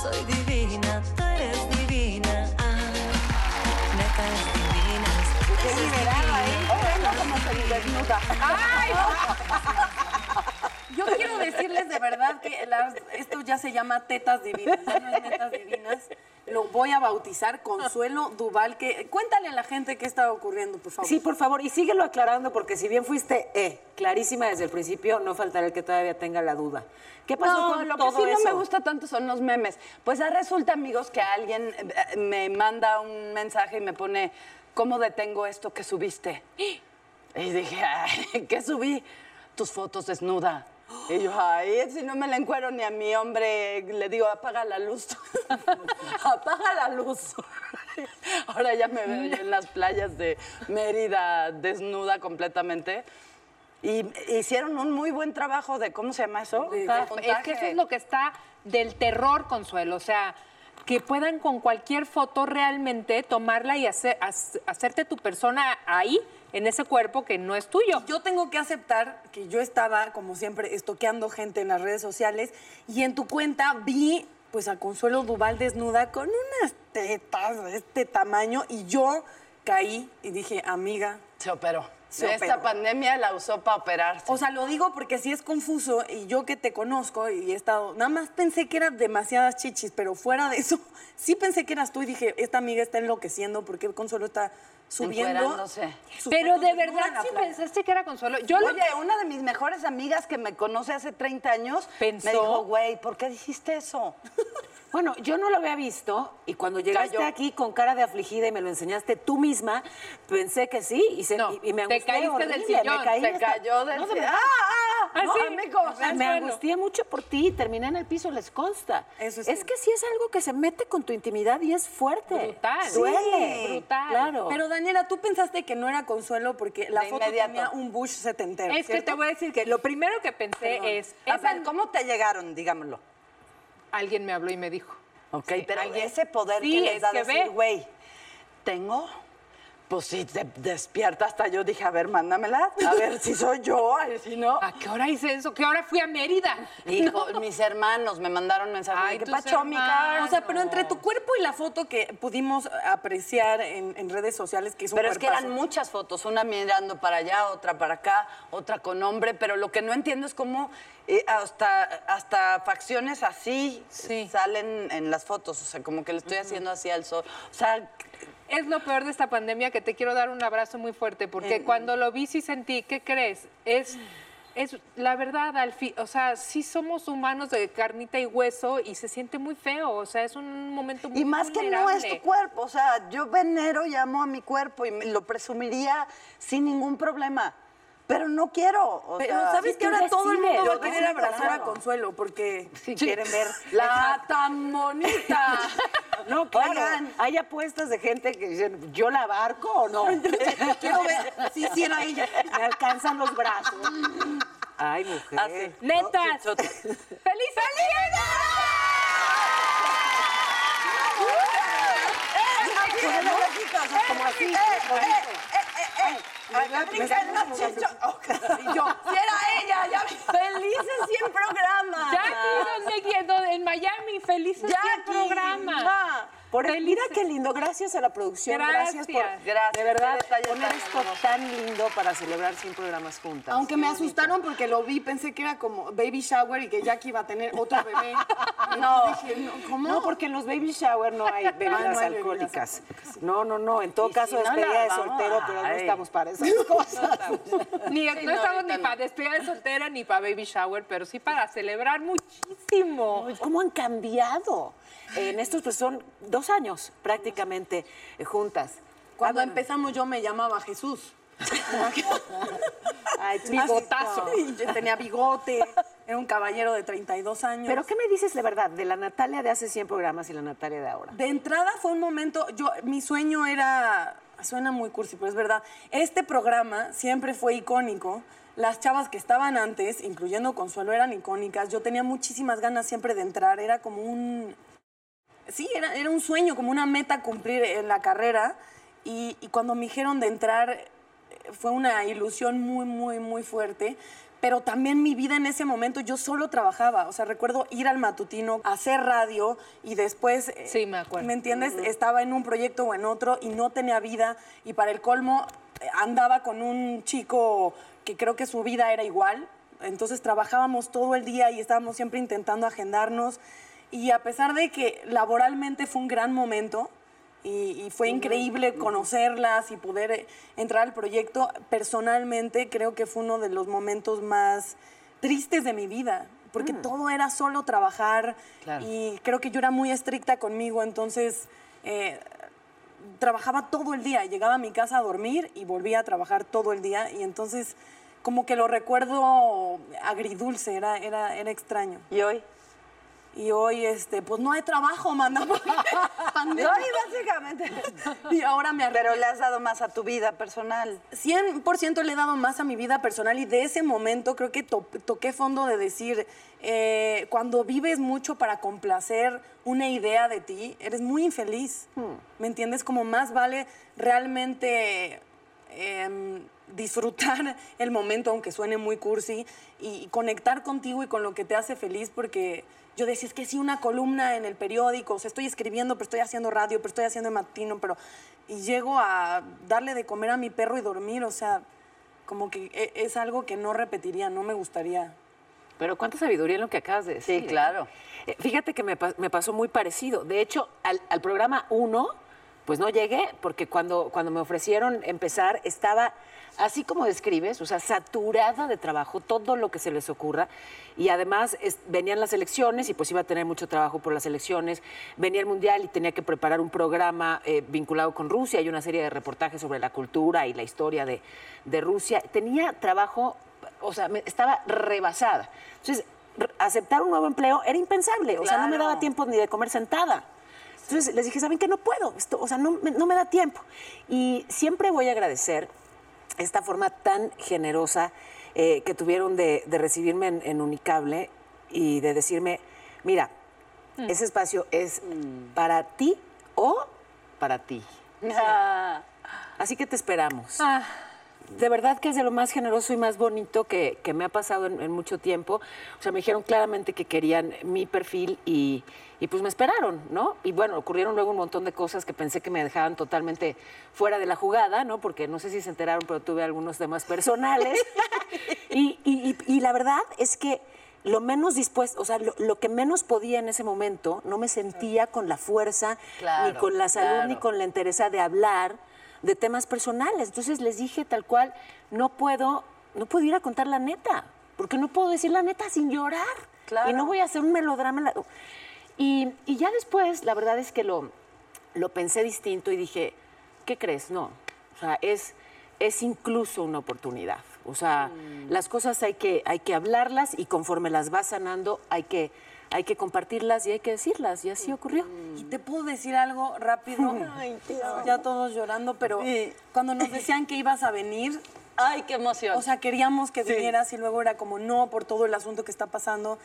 soy divina, tú eres divina. Ah, neta es divina. Qué liberada, ¿eh? Bueno, como se desnuda. ¡Ay! Yo quiero decirles de verdad que las- esto ya se llama tetas divinas, ya no es netas divinas. Lo voy a bautizar Consuelo Duval. Que, cuéntale a la gente qué está ocurriendo, por favor. Sí, por favor, y síguelo aclarando, porque si bien fuiste eh, clarísima desde el principio, no faltará el que todavía tenga la duda. ¿Qué pasó No, con lo que todo sí no me gusta tanto son los memes. Pues resulta, amigos, que alguien eh, me manda un mensaje y me pone, ¿cómo detengo esto que subiste? Y dije, ay, ¿qué subí? Tus fotos desnuda. Y yo, ay, si no me la encuero ni a mi hombre, le digo, apaga la luz. apaga la luz. Ahora ya me veo yo en las playas de Mérida desnuda completamente. Y hicieron un muy buen trabajo de, ¿cómo se llama eso? De Es que eso es lo que está del terror, Consuelo. O sea, que puedan con cualquier foto realmente tomarla y hacer, hac- hacerte tu persona ahí, en ese cuerpo que no es tuyo. Yo tengo que aceptar que yo estaba, como siempre, estoqueando gente en las redes sociales y en tu cuenta vi pues a Consuelo Duval desnuda con unas tetas de este tamaño y yo caí y dije, amiga, Se operó. Se Esta operó. pandemia la usó para operarse. O sea, lo digo porque sí es confuso y yo que te conozco y he estado, nada más pensé que eran demasiadas chichis, pero fuera de eso, sí pensé que eras tú y dije, esta amiga está enloqueciendo porque el Consuelo está subiendo. Pero de verdad sí playa. pensaste que era Consuelo. Yo lo Oye, una de mis mejores amigas que me conoce hace 30 años Pensó. me dijo, güey, ¿por qué dijiste eso? Bueno, yo no lo había visto y cuando llegaste aquí con cara de afligida y me lo enseñaste tú misma, pensé que sí y, se, No, y, y me te angustié caíste del horrible, sillón, me caí hasta- cayó del... No, ¡Ah, ah! ¿Ah, No, sí? amigos. Me angustié mucho por ti y terminé en el piso, les consta. Eso es es que sí es algo que se mete con tu intimidad y es fuerte. Brutal. Duele. Sí. Brutal. Claro. Pero Daniela, tú pensaste que no era Consuelo porque la De foto inmediato. tenía un Bush setentero. es que te voy a decir que lo primero que pensé es, A ver, ¿cómo te llegaron? Dígamelo. Alguien me habló y me dijo. Ok, Sí, pero alguien. ese poder Sí, que les es da que decir, güey, ¿tengo? Pues sí, te despierta hasta yo dije, a ver, mándamela, a ver si soy yo, a ver si no. ¿A qué hora hice eso? ¿Qué hora fui a Mérida? Hijo, mis hermanos me mandaron mensajes Ay, de que tus pacho, mi cara. hermanos. O sea, pero entre tu cuerpo y la foto que pudimos apreciar en, en redes sociales, que es un Pero es que eran muchas fotos, una mirando para allá, otra para acá, otra con hombre, pero lo que no entiendo es cómo eh, hasta, hasta facciones así Sí. salen en las fotos, o sea, como que le estoy haciendo así al sol. O sea, Es lo peor de esta pandemia que te quiero dar un abrazo muy fuerte, porque cuando lo vi sí sentí, ¿qué crees? Es, es la verdad, al fin, o sea, sí somos humanos de carnita y hueso y se siente muy feo, o sea, es un momento muy y más que no es tu cuerpo, o sea, yo venero y amo a mi cuerpo y me- lo presumiría sin ningún problema, pero no quiero. o Pero sea, sabes sí, que ahora todo el mundo decides, va a querer decides, abrazar a. Consuelo porque si quieren ver La tan bonita. No, claro. Oigan. Hay apuestas de gente que dicen, ¿yo la abarco o no? quiero ver si sí era ella. Me alcanzan los brazos. Ay, mujer. Así. Netas. No, chichotas. ¡Feliz Y yo, si era ella, ya. Felices 100 programas. Jackie, ¿dónde quedó? En Miami, felices 100 Jackie. programas. Ah, Por el- mira qué lindo, gracias a la producción, gracias, por Gracias. De verdad poner tan esto hermoso. tan lindo para celebrar 100 programas juntas. Aunque me asustaron porque lo vi, pensé que era como baby shower y que Jackie iba a tener otro bebé. No. Dije, no, ¿cómo? No, porque en los baby shower no hay bebidas no hay bebidas alcohólicas. No, no, no. En todo Y caso, si despedida de soltero, pero no estamos para esas cosas. Ni, Sí, no no, estamos ni no. para despedida de soltera ni para baby shower, pero sí para celebrar muchísimo. ¿Cómo han cambiado? En estos, pues son dos años prácticamente eh, juntas. Cuando Ah, bueno. empezamos yo me llamaba Jesús. Ay, Bigotazo. Yo tenía bigote, era un caballero de 32 años. Pero ¿qué me dices de verdad de la Natalia de hace 100 programas y la Natalia de ahora? De entrada fue un momento, yo, mi sueño era, suena muy cursi, pero es verdad, este programa siempre fue icónico. Las chavas que estaban antes, incluyendo Consuelo, eran icónicas. Yo tenía muchísimas ganas siempre de entrar, era como un... Sí, era, era un sueño, como una meta cumplir en la carrera. Y, y cuando me dijeron de entrar, eh, fue una ilusión muy, muy, muy fuerte. pero también mi vida en ese momento yo solo trabajaba. O sea, recuerdo ir al matutino, hacer radio y después. eh, Sí, me acuerdo. ¿Me entiendes? Estaba en un proyecto o en otro y no tenía vida. Y para el colmo, eh, andaba con un chico que creo que su vida era igual. Entonces trabajábamos todo el día y estábamos siempre intentando agendarnos. Y a pesar de que laboralmente fue un gran momento, y, y fue increíble conocerlas y poder eh, entrar al proyecto. Personalmente creo que fue uno de los momentos más tristes de mi vida, porque todo era solo trabajar Claro. y creo que yo era muy estricta conmigo, entonces eh, trabajaba todo el día, llegaba a mi casa a dormir y volvía a trabajar todo el día y entonces como que lo recuerdo agridulce, era, era, era extraño. ¿Y hoy? Y hoy, este, pues no hay trabajo, manda. pandemia. Hoy, básicamente. Y ahora me. Pero le has dado más a tu vida personal. 100% le he dado más a mi vida personal y de ese momento creo que to- toqué fondo de decir, eh, cuando vives mucho para complacer una idea de ti, eres muy infeliz. ¿Me entiendes? Como más vale realmente em, disfrutar el momento, aunque suene muy cursi, y, y conectar contigo y con lo que te hace feliz, porque yo decía, es que sí, una columna en el periódico, o sea, estoy escribiendo, pero estoy haciendo radio, pero estoy haciendo matino, pero... Y llego a darle de comer a mi perro y dormir, o sea, como que e- es algo que no repetiría, no me gustaría. Pero cuánta sabiduría en lo que acabas de decir. Sí, claro. Eh, Fíjate que me, me pasó muy parecido. De hecho, al, al programa 1, pues no llegué, porque cuando, cuando me ofrecieron empezar, estaba así como describes, o sea, saturada de trabajo, todo lo que se les ocurra. Y además es- venían las elecciones y pues iba a tener mucho trabajo por las elecciones. Venía el Mundial y tenía que preparar un programa eh, vinculado con Rusia y una serie de reportajes sobre la cultura y la historia de, de Rusia. Tenía trabajo, o sea, me- estaba rebasada. Entonces, aceptar un nuevo empleo era impensable, o sea, no me daba tiempo ni de comer sentada. Entonces les dije, ¿saben qué? No puedo, esto, o sea, no, me- no me da tiempo. Y siempre voy a agradecer esta forma tan generosa eh, que tuvieron de, de recibirme en, en Unicable y de decirme, mira, ese espacio es para ti o para ti. Ah, Así que te esperamos. De verdad que es de lo más generoso y más bonito que, que me ha pasado en, en mucho tiempo. O sea, me dijeron claramente que querían mi perfil y, y pues me esperaron, ¿no? Y bueno, ocurrieron luego un montón de cosas que pensé que me dejaban totalmente fuera de la jugada, ¿no? Porque no sé si se enteraron, pero tuve algunos temas personales. y, y- la verdad es que lo menos dispuesto, o sea, lo, lo que menos podía en ese momento, no me sentía con la fuerza, ni con la salud, ni con la entereza de hablar de temas personales. Entonces les dije tal cual, no puedo, no puedo ir a contar la neta, porque no puedo decir la neta sin llorar. Claro. Y no voy a hacer un melodrama. Y, y ya después, la verdad es que lo, lo pensé distinto y dije, ¿qué crees? No. O sea, es, es incluso una oportunidad. O sea, Mm. las cosas hay que, hay que hablarlas y conforme las vas sanando, hay que, hay que compartirlas y hay que decirlas. Y así ocurrió. Y te puedo decir algo rápido. Ya todos llorando, pero Sí. cuando nos decían que ibas a venir, Ay, qué emoción. o sea, queríamos que vinieras y luego era como no por todo el asunto que está pasando.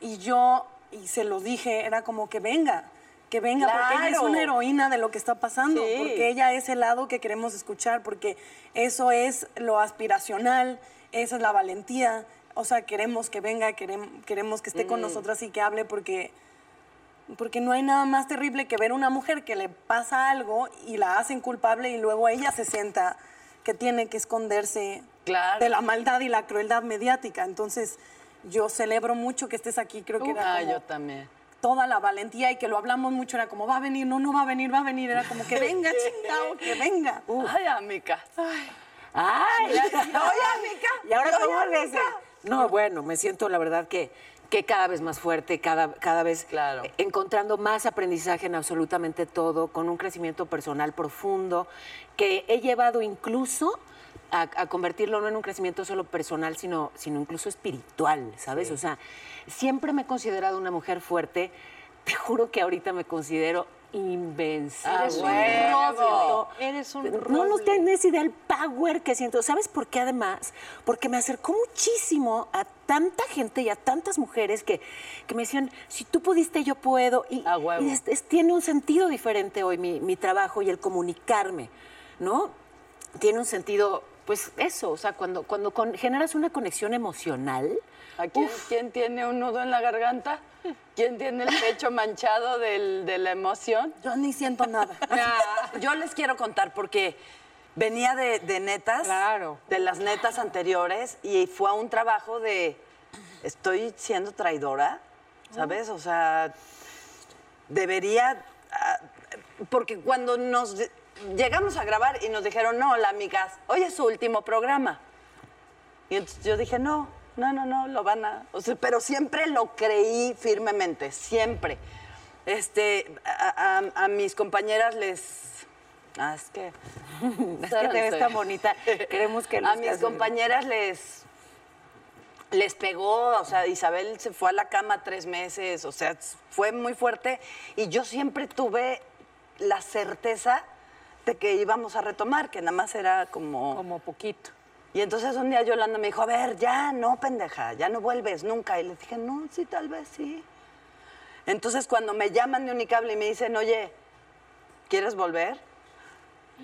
Y yo, y se lo dije, era como que venga, que venga, porque ella es una heroína de lo que está pasando, Sí. porque ella es el lado que queremos escuchar, porque eso es lo aspiracional, esa es la valentía. O sea, queremos que venga, queremos, queremos que esté Mm. con nosotras y que hable porque porque no hay nada más terrible que ver una mujer que le pasa algo y la hacen culpable y luego ella se sienta que tiene que esconderse Claro. de la maldad y la crueldad mediática. Entonces, yo celebro mucho que estés aquí. Creo que era Ah, como yo también. toda la valentía y que lo hablamos mucho. Era como, va a venir, no, no va a venir, va a venir. Era como, que venga, chingado, que venga. Ay, amiga. ¡Ay! Oye, amiga. ¿Y ahora cómo amiga. No, bueno, me siento la verdad que, que cada vez más fuerte, cada, cada vez Claro. encontrando más aprendizaje en absolutamente todo, con un crecimiento personal profundo, que he llevado incluso a, a convertirlo no en un crecimiento solo personal, sino, sino incluso espiritual, ¿sabes? O sea, siempre me he considerado una mujer fuerte. Te juro que ahorita me considero invencible. Ah, Eres un roble. Eres un No, no tienes idea del power que siento. ¿Sabes por qué además? Porque me acercó muchísimo a tanta gente y a tantas mujeres que, que me decían, si tú pudiste, yo puedo. Y, A huevo. y es- es- tiene un sentido diferente hoy mi, mi trabajo y el comunicarme, ¿no? Tiene un sentido pues eso, o sea, cuando, cuando con- generas una conexión emocional, ¿A quién, quién tiene un nudo en la garganta? ¿Quién tiene el pecho manchado del- de la emoción? Yo ni siento nada. Yo les quiero contar porque venía de, de netas, Claro. de las netas anteriores, y fue a un trabajo de, estoy siendo traidora, ¿sabes? O sea, debería, ah, porque cuando nos llegamos a grabar y nos dijeron, no, la amigas, hoy es su último programa. Y entonces yo dije, no, no, no, no, lo van a. O sea, pero siempre lo creí firmemente, siempre. Este, a, a- a mis compañeras les. Ah, es que. es que te ves tan bonita, queremos que A mis compañeras les. Les pegó, o sea, Isabel se fue a la cama tres meses, o sea, fue muy fuerte. Y yo siempre tuve la certeza de que íbamos a retomar, que nada más era como. Como poquito. Y entonces un día Yolanda me dijo, a ver, ya, no, pendeja, ya no vuelves nunca. Y le dije, no, sí, tal vez sí. Entonces cuando me llaman de Unicable y me dicen, oye, ¿quieres volver?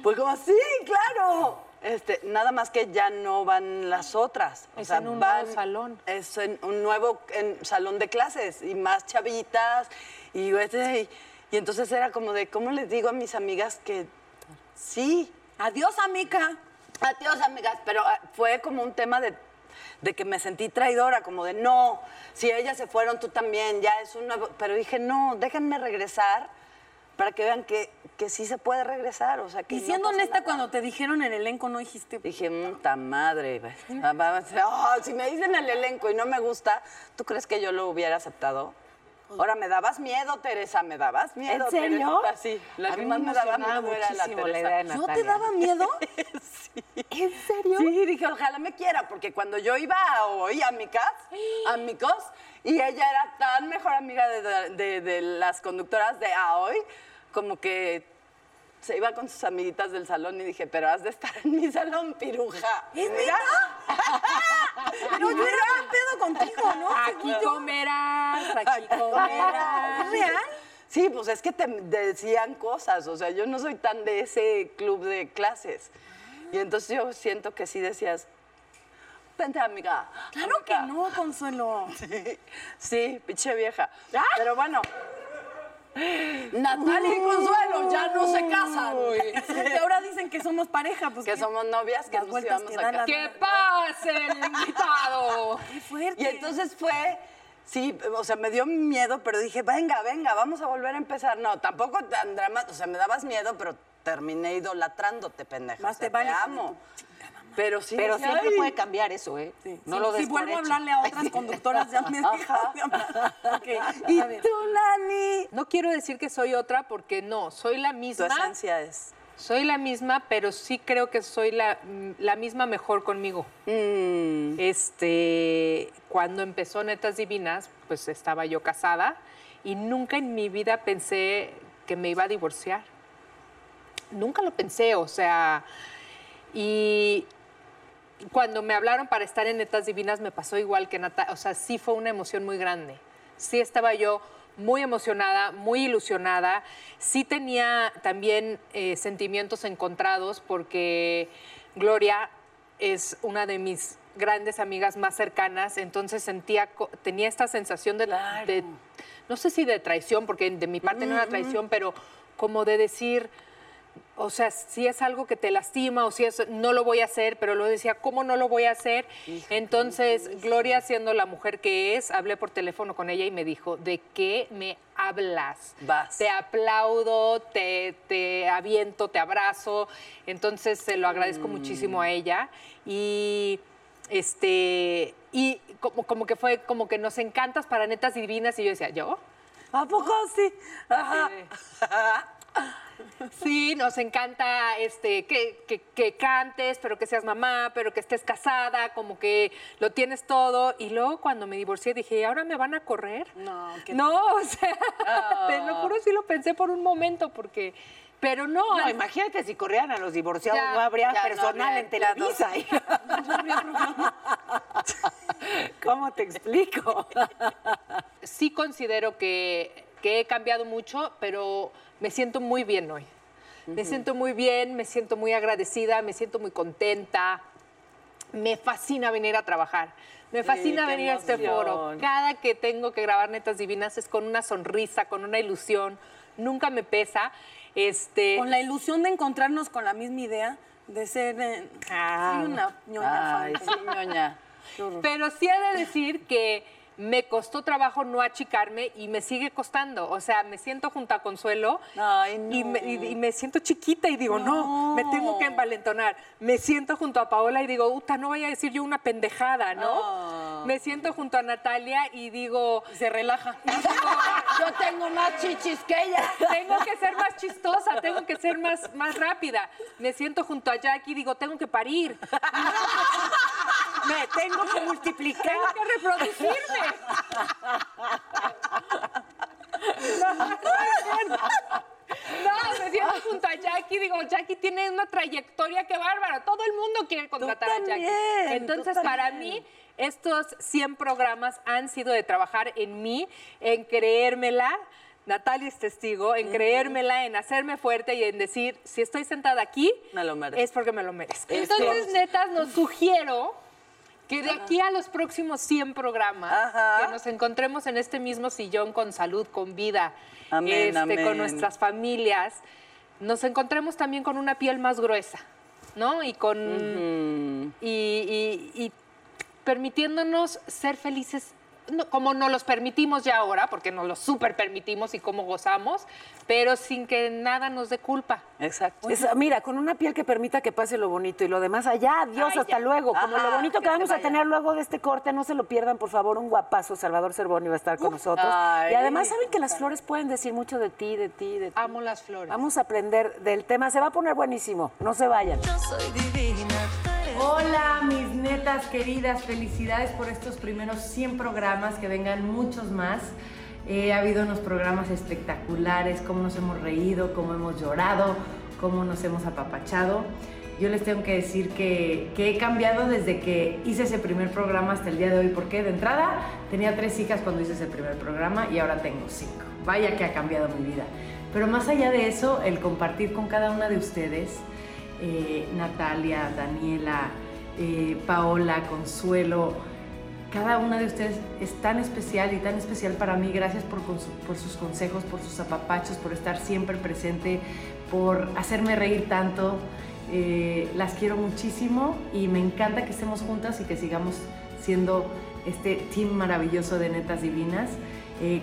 Pues como, sí, claro. Este, nada más que ya no van las otras. Es en un nuevo salón. Es en un nuevo en salón de clases y más chavitas. Y, este, y, y entonces era como de, ¿cómo les digo a mis amigas que sí? Adiós, amiga. Adiós, amigas, pero ah, fue como un tema de, de que me sentí traidora, como de no, si ellas se fueron, tú también, ya es un nuevo. Pero dije, no, déjenme regresar para que vean que, que sí se puede regresar. O sea, que Y siendo honesta, nada. cuando te dijeron el elenco, no dijiste. Dije, puta madre. oh, si me dicen el elenco y no me gusta, ¿tú crees que yo lo hubiera aceptado? Ahora, me dabas miedo, Teresa, me dabas miedo. ¿En serio? Teresa, sí, la A que mí más me me daba miedo era la la Teresa. idea de ¿Yo te daba miedo? ¿En serio? Sí, dije, ojalá me quiera, porque cuando yo iba hoy a mi casa, a mi cos, y ella era tan mejor amiga de, de- de las conductoras de a hoy, como que se iba con sus amiguitas del salón y dije, pero has de estar en mi salón, piruja. Y mira, Pero yo era un pedo contigo, ¿no? Aquí comerás, aquí comerás. ¿Es real? Sí, pues es que te decían cosas, o sea, yo no soy tan de ese club de clases. Y entonces yo siento que sí decías, vente amiga. Claro que amiga". no, Consuelo. Sí, sí, pinche vieja. Pero bueno. Natalia y Consuelo ya no se casan. Que ahora dicen que somos pareja, pues. Que somos novias, que nos íbamos que a casar. ¡Que pase el invitado! Qué fuerte. Y entonces fue, sí, o sea, me dio miedo, pero dije, venga, venga, vamos a volver a empezar. No, tampoco tan dramático, o sea, me dabas miedo, pero terminé idolatrándote, pendeja. Más o sea, te vale, te amo. Pero sí, Pero decía, siempre "Ay". puede cambiar eso, ¿eh? No si, lo si vuelvo a hablarle a otras conductoras, ya me dejas de hablar. Ok, ¿Y tú, Nani? No quiero decir que soy otra porque no, soy la Tu misma. esencia es... Soy la misma, pero sí creo que soy la, mm, la misma mejor conmigo. Mm, Este, cuando empezó Netas Divinas, pues estaba yo casada y nunca en mi vida pensé que me iba a divorciar. Nunca lo pensé, o sea, y cuando me hablaron para estar en Netas Divinas me pasó igual que Natalia, o sea, sí fue una emoción muy grande. Sí estaba yo muy emocionada, muy ilusionada. Sí tenía también eh, sentimientos encontrados porque Gloria es una de mis grandes amigas más cercanas, entonces sentía, tenía esta sensación de, de- no sé si de traición, porque de mi parte no era traición, pero como de decir, o sea, si es algo que te lastima o si es, no lo voy a hacer, pero lo decía, ¿cómo no lo voy a hacer? Entonces, Gloria, siendo la mujer que es, hablé por teléfono con ella y me dijo, ¿de qué me hablas? Vas. Te aplaudo, te, te aviento, te abrazo. Entonces, se lo agradezco muchísimo a ella. Y este y como, como que fue como que nos encantas para netas divinas y yo decía, ¿yo? ¿A poco sí? Ajá. Sí, nos encanta este, que, que- que cantes, pero que seas mamá, pero que estés casada, como que lo tienes todo. Y luego cuando me divorcié dije, ¿y ahora me van a correr? No, que No, o sea, te lo juro, sí lo pensé por un momento, porque, pero no. No, imagínate si corrieran a los divorciados, Ya, no habría ya no personal habría- en no. Televisa. ¿Cómo te explico? sí considero que, que he cambiado mucho, pero me siento muy bien hoy. Me siento muy bien, me siento muy agradecida, me siento muy contenta. me fascina venir a trabajar. Me fascina venir a este foro. Cada que tengo que grabar Netas Divinas es con una sonrisa, con una ilusión. Nunca me pesa. Este, Con la ilusión de encontrarnos con la misma idea de ser. eh, Ah. soy una ñoña Ay, sí, ñoña. Pero sí he de decir que me costó trabajo no achicarme y me sigue costando. O sea, me siento junto a Consuelo Ay, no. y, me, y- y me siento chiquita y digo, no. me tengo que envalentonar. Me siento junto a Paola y digo, uta, no vaya a decir yo una pendejada, ¿no? Ah. Me siento junto a Natalia y digo, Se relaja. Yo tengo más chichis que ella. tengo que ser más chistosa, tengo que ser más, más rápida. Me siento junto a Jackie y digo, tengo que parir. Me tengo que multiplicar. Tengo que reproducirme. No, me siento junto a Jackie, digo, Jackie tiene una trayectoria que bárbaro. Todo el mundo quiere contratar a Jackie. Entonces, para mí, estos 100 programas han sido de trabajar en mí, en creérmela. Natalia es testigo, en creérmela, en hacerme fuerte y en decir, si estoy sentada aquí, Me lo es porque me lo merezco. Es Entonces, netas, nos sugiero que de aquí a los próximos 100 programas, Ajá. que nos encontremos en este mismo sillón con salud, con vida, Amén, este, amén. con nuestras familias, nos encontremos también con una piel más gruesa, ¿no? Y con. y, y- y permitiéndonos ser felices. No, como nos los permitimos ya ahora, porque nos los súper permitimos y cómo gozamos, pero sin que nada nos dé culpa. Exacto. Es- mira, con una piel que permita que pase lo bonito y lo demás allá, adiós, Ay, hasta ya. luego. Como Ajá, lo bonito que, vamos a tener luego de este corte, no se lo pierdan, por favor, un guapazo, Salvador Cervoni va a estar con nosotros. Ay. y además saben que las flores pueden decir mucho de ti, de ti, de ti. Amo las flores. Vamos a aprender del tema, se va a poner buenísimo, no se vayan. Yo soy divina, Hola, mis netas queridas, felicidades por estos primeros 100 programas, que vengan muchos más. Eh, ha habido unos programas espectaculares, cómo nos hemos reído, cómo hemos llorado, cómo nos hemos apapachado. Yo les tengo que decir que, que he cambiado desde que hice ese primer programa hasta el día de hoy, porque de entrada tenía tres hijas cuando hice ese primer programa y ahora tengo cinco. Vaya que ha cambiado mi vida. Pero más allá de eso, el compartir con cada una de ustedes, eh, Natalia, Daniela, eh, Paola, Consuelo, cada una de ustedes es tan especial y tan especial para mí. Gracias por, sus consejos, por sus apapachos, por estar siempre presente, por hacerme reír tanto. Eh, las quiero muchísimo y me encanta que estemos juntas y que sigamos siendo este team maravilloso de Netas Divinas.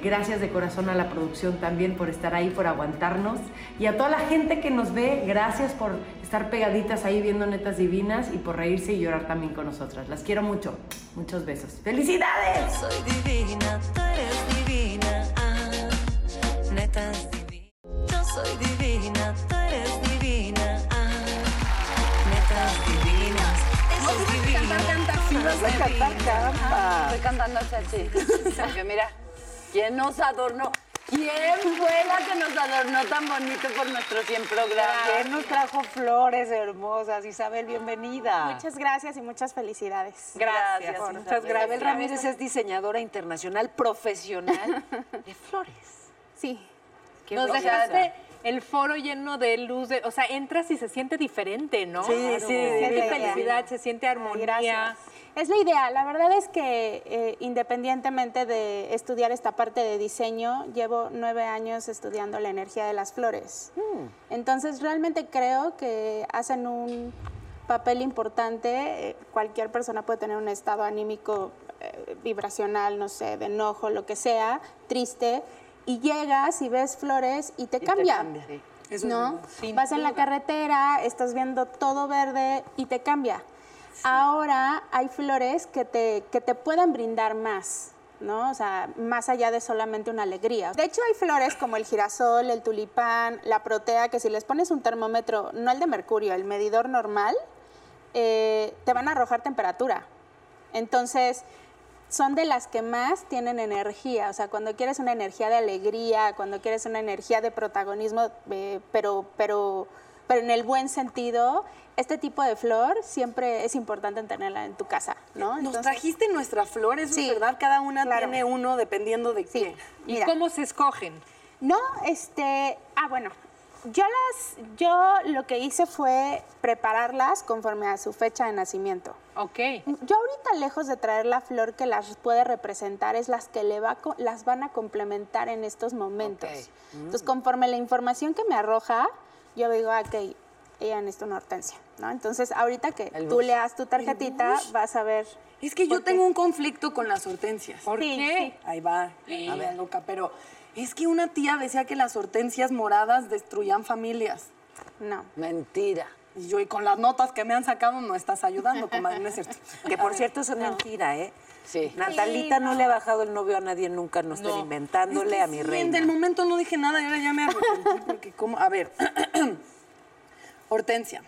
Gracias de corazón a la producción también por estar ahí, por aguantarnos. Y a toda la gente que nos ve, gracias por estar pegaditas ahí viendo Netas Divinas y por reírse y llorar también con nosotras. Las quiero mucho. Muchos besos. ¡Felicidades! soy divina, tú eres divina, ah, neta es divina. Yo soy divina, tú eres divina, ah, neta es divina. Eso es divina. Si vas a cantar, canta. Estoy cantando así. Porque mira, ¿quién nos adornó? ¿Quién fue la que nos adornó tan bonito por nuestros 100 programas? ¿Quién nos trajo flores hermosas? Isabel, bienvenida. Muchas gracias y muchas felicidades. Gracias. Muchas Isabel. gracias. Isabel Ramírez es diseñadora internacional profesional de flores. Sí. Qué Nos dejaste el foro lleno de luz, de- o sea, entras y se siente diferente, ¿no? Sí, Claro. sí, Se siente felicidad, se siente Ay, armonía. gracias. Es la idea. La verdad es que eh, independientemente de estudiar esta parte de diseño, llevo nueve años estudiando la energía de las flores. Entonces realmente creo que hacen un papel importante. Eh, Cualquier persona puede tener un estado anímico eh, vibracional, no sé, de enojo, lo que sea, triste, y llegas y ves flores y te te cambia. cambia, sí. ¿no? Vas en la carretera, estás viendo todo verde y te cambia. Ahora hay flores que te, que te pueden brindar más, ¿no? O sea, más allá de solamente una alegría. De hecho, hay flores como el girasol, el tulipán, la protea, que si les pones un termómetro, no el de mercurio, el medidor normal, eh, te van a arrojar temperatura. Entonces, son de las que más tienen energía. O sea, cuando quieres una energía de alegría, cuando quieres una energía de protagonismo, eh, pero, pero, pero en el buen sentido, este tipo de flor siempre es importante tenerla en tu casa, ¿no? Nos Entonces, trajiste nuestras flores, Sí, ¿es verdad? Cada una claro. tiene uno dependiendo de Sí. qué. ¿Y Mira. cómo se escogen? No, este, ah, bueno, yo las, yo lo que hice fue prepararlas conforme a su fecha de nacimiento. Ok. Yo ahorita lejos de traer la flor que las puede representar es las que le va las van a complementar en estos momentos. Entonces, conforme la información que me arroja, yo digo, ah, ok, ella necesita una hortensia, ¿no? Entonces, ahorita que tú leas tu tarjetita, vas a ver. Es que yo tengo un conflicto con las hortensias. ¿Por Sí, qué? Ahí va, a ver, loca, pero es que una tía decía que las hortensias moradas destruían familias. No. Mentira. Y yo, y con las notas que me han sacado, no estás ayudando, comadre, no es cierto. Que por cierto, eso es mentira, ¿eh? Sí. Natalita no. le ha bajado el novio a nadie nunca, no estén inventándole Es que a mi sí, reina. Del momento no dije nada y ahora ya me arrepentí porque como... A ver, hortensia,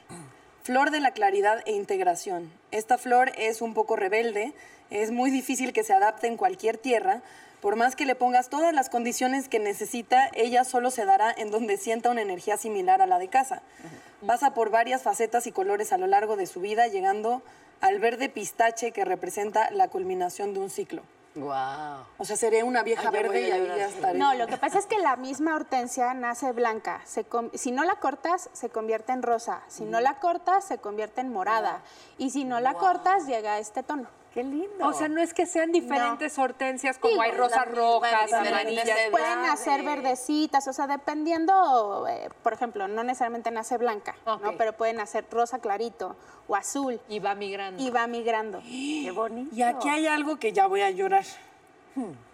flor de la claridad e integración. Esta flor es un poco rebelde, es muy difícil que se adapte en cualquier tierra. Por más que le pongas todas las condiciones que necesita, ella solo se dará en donde sienta una energía similar a la de casa. Pasa por varias facetas y colores a lo largo de su vida, llegando al verde pistache que representa la culminación de un ciclo. Wow. O sea, seré una vieja Ay, verde y ahí ya estaré. No, lo que pasa es que la misma hortensia nace blanca. Se com- si no la cortas, se convierte en rosa. Si no la cortas, se convierte en morada. Y si no la cortas, llega a este tono. Qué lindo. O sea, no es que sean diferentes hortensias como hay rosas rojas, amarillas. Pueden nacer verdecitas, o sea, dependiendo, eh, por ejemplo, no necesariamente nace blanca, ¿no? Pero puede nacer rosa clarito o azul Y va migrando. y va migrando. qué bonito. Y aquí hay algo que ya voy a llorar.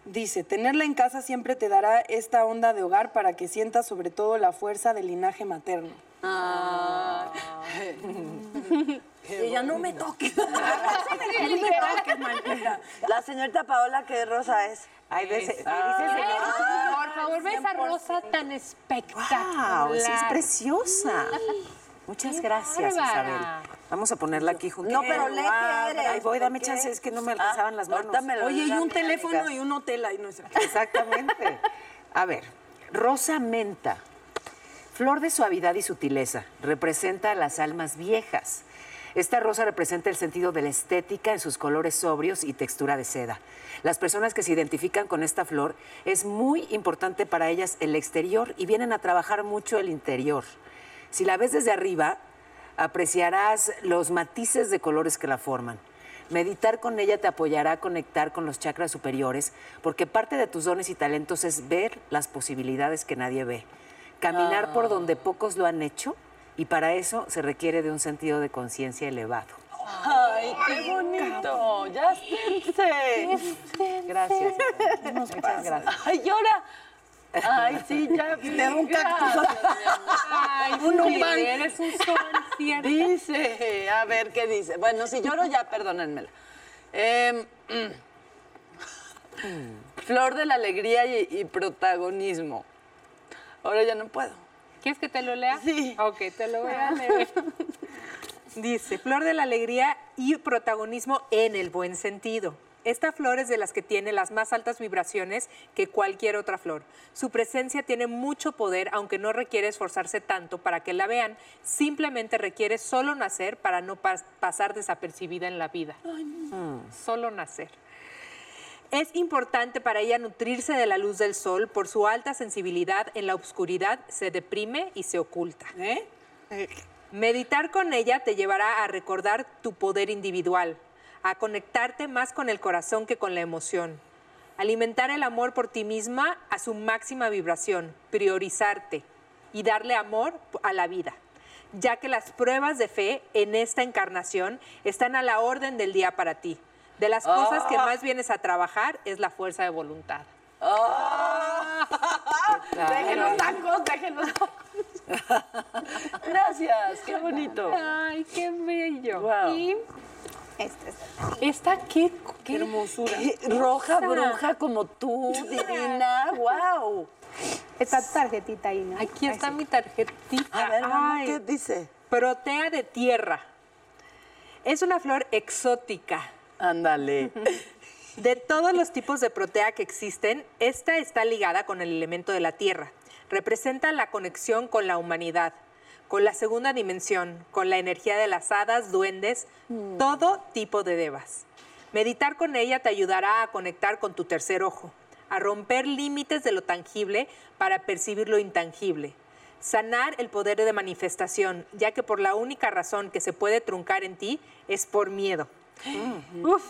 Dice, tenerla en casa siempre te dará esta onda de hogar para que sientas sobre todo la fuerza del linaje materno. Y ella, no me toques. no me toques, maldita. La señorita Paola, ¿qué rosa es? Ay, dices de- Por favor, ve esa rosa tan espectacular. ¡Wow! Sí, es preciosa. Muchas gracias, bárbara. Isabel. Vamos a ponerla aquí junto. No, pero eres. Ay, voy, dame chance, es que no me alcanzaban las manos. me lo Oye, y un teléfono amigas. y un hotel ahí, no es cierto. Exactamente. A ver, rosa menta. Flor de suavidad y sutileza. Representa a las almas viejas. Esta rosa representa el sentido de la estética en sus colores sobrios y textura de seda. Las personas que se identifican con esta flor es muy importante para ellas el exterior y vienen a trabajar mucho el interior. Si la ves desde arriba, apreciarás los matices de colores que la forman. Meditar con ella te apoyará a conectar con los chakras superiores, porque parte de tus dones y talentos es ver las posibilidades que nadie ve. Caminar por donde pocos lo han hecho, y para eso se requiere de un sentido de conciencia elevado. Ay, qué bonito. Ya esténse. Gracias. Muchas gracias. Ay, llora. Ay, sí, ya. Te da un cactus. Ay, Un sí, pan. eres un sol cierto. Dice, a ver qué dice. Bueno, si lloro ya, perdónenmela. Mm. Flor de la alegría y, y protagonismo. Ahora ya no puedo. ¿Quieres que te lo lea? Sí. Ok, te lo voy a leer. Dice, flor de la alegría y protagonismo en el buen sentido. Esta flor es de las que tiene las más altas vibraciones que cualquier otra flor. Su presencia tiene mucho poder, aunque no requiere esforzarse tanto para que la vean. Simplemente requiere solo nacer para no pas- pasar desapercibida en la vida. Solo nacer. Es importante para ella nutrirse de la luz del sol por su alta sensibilidad. En la oscuridad se deprime y se oculta. ¿Eh? Meditar con ella te llevará a recordar tu poder individual, a conectarte más con el corazón que con la emoción, alimentar el amor por ti misma a su máxima vibración, priorizarte y darle amor a la vida, ya que las pruebas de fe en esta encarnación están a la orden del día para ti. De las cosas que más vienes a trabajar es la fuerza de voluntad. Dejen los tacos, tacos. Gracias, qué bonito. Ay, qué bello. Wow. Y Este es- esta, qué, qué hermosura. Qué Roja bruja como tú, divina. Wow. Está tu tarjetita ahí, ¿no? Aquí está mi tarjetita. A ver, mamá, ¿qué dice? Protea de tierra. Es una flor exótica. Ándale. De todos los tipos de protea que existen, esta está ligada con el elemento de la tierra. Representa la conexión con la humanidad, con la segunda dimensión, con la energía de las hadas, duendes, todo tipo de devas. Meditar con ella te ayudará a conectar con tu tercer ojo, a romper límites de lo tangible para percibir lo intangible. Sanar el poder de manifestación, ya que por la única razón que se puede truncar en ti es por miedo. Uf.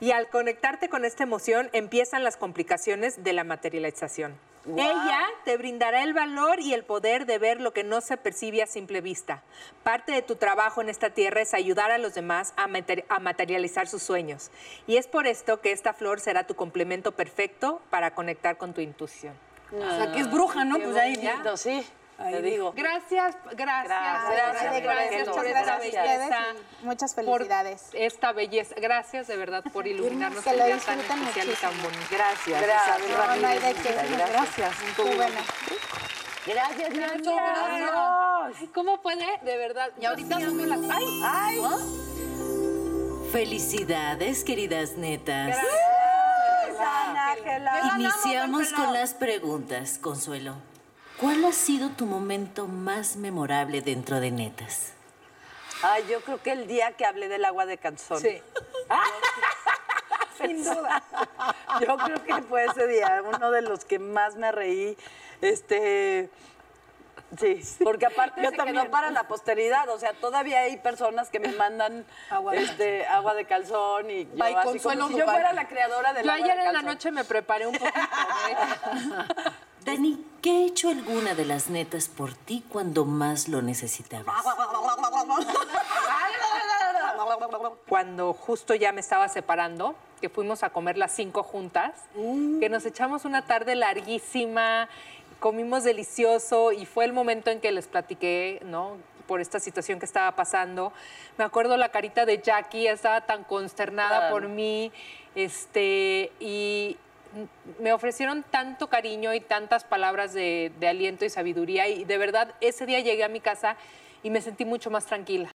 Y al conectarte con esta emoción empiezan las complicaciones de la materialización. Ella te brindará el valor y el poder de ver lo que no se percibe a simple vista. Parte de tu trabajo en esta tierra es ayudar a los demás a, mater- a materializar sus sueños. Y es por esto que esta flor será tu complemento perfecto para conectar con tu intuición. O sea, que es bruja, ¿no? Pues ahí ya. Sí, Ahí te digo. Gracias, gracias, Gracias, gracias, gracias, gracias por gracias. esta belleza. y muchas por felicidades. esta belleza. Gracias de verdad por iluminarnos Que el lo día tan disfruten especial y tan muchísimo. bonito. Gracias. Gracias. No, no hay de qué. Gracias. Qué bueno. Gracias, Nacho, gracias. ¿Cómo puede? De verdad. Y ahorita no me las... ¡Ay! Ay, Felicidades, queridas netas. Ángela. Iniciamos con las preguntas, Consuelo. ¿Cuál ha sido tu momento más memorable dentro de netas? Ay, yo creo que el día que hablé del agua de calzón. Sí. Sin duda. Yo creo que fue ese día, uno de los que más me reí. Este. Sí, porque aparte Yo se también. quedó para la posteridad. O sea, todavía hay personas que me mandan Agua de este, agua de calzón y yo Ay, así Consuelo como si yo fuera la creadora del Yo agua ayer de en la calzón. noche me preparé un poquito. Dani, ¿qué ha hecho alguna de las netas por ti cuando más lo necesitabas? Cuando justo ya me estaba separando, que fuimos a comer las cinco juntas, que nos echamos una tarde larguísima, comimos delicioso y fue el momento en que les platiqué, ¿no? Por esta situación que estaba pasando. Me acuerdo la carita de Jackie, estaba tan consternada Claro. por mí, este, y me ofrecieron tanto cariño y tantas palabras de, de aliento y sabiduría y de verdad ese día llegué a mi casa y me sentí mucho más tranquila.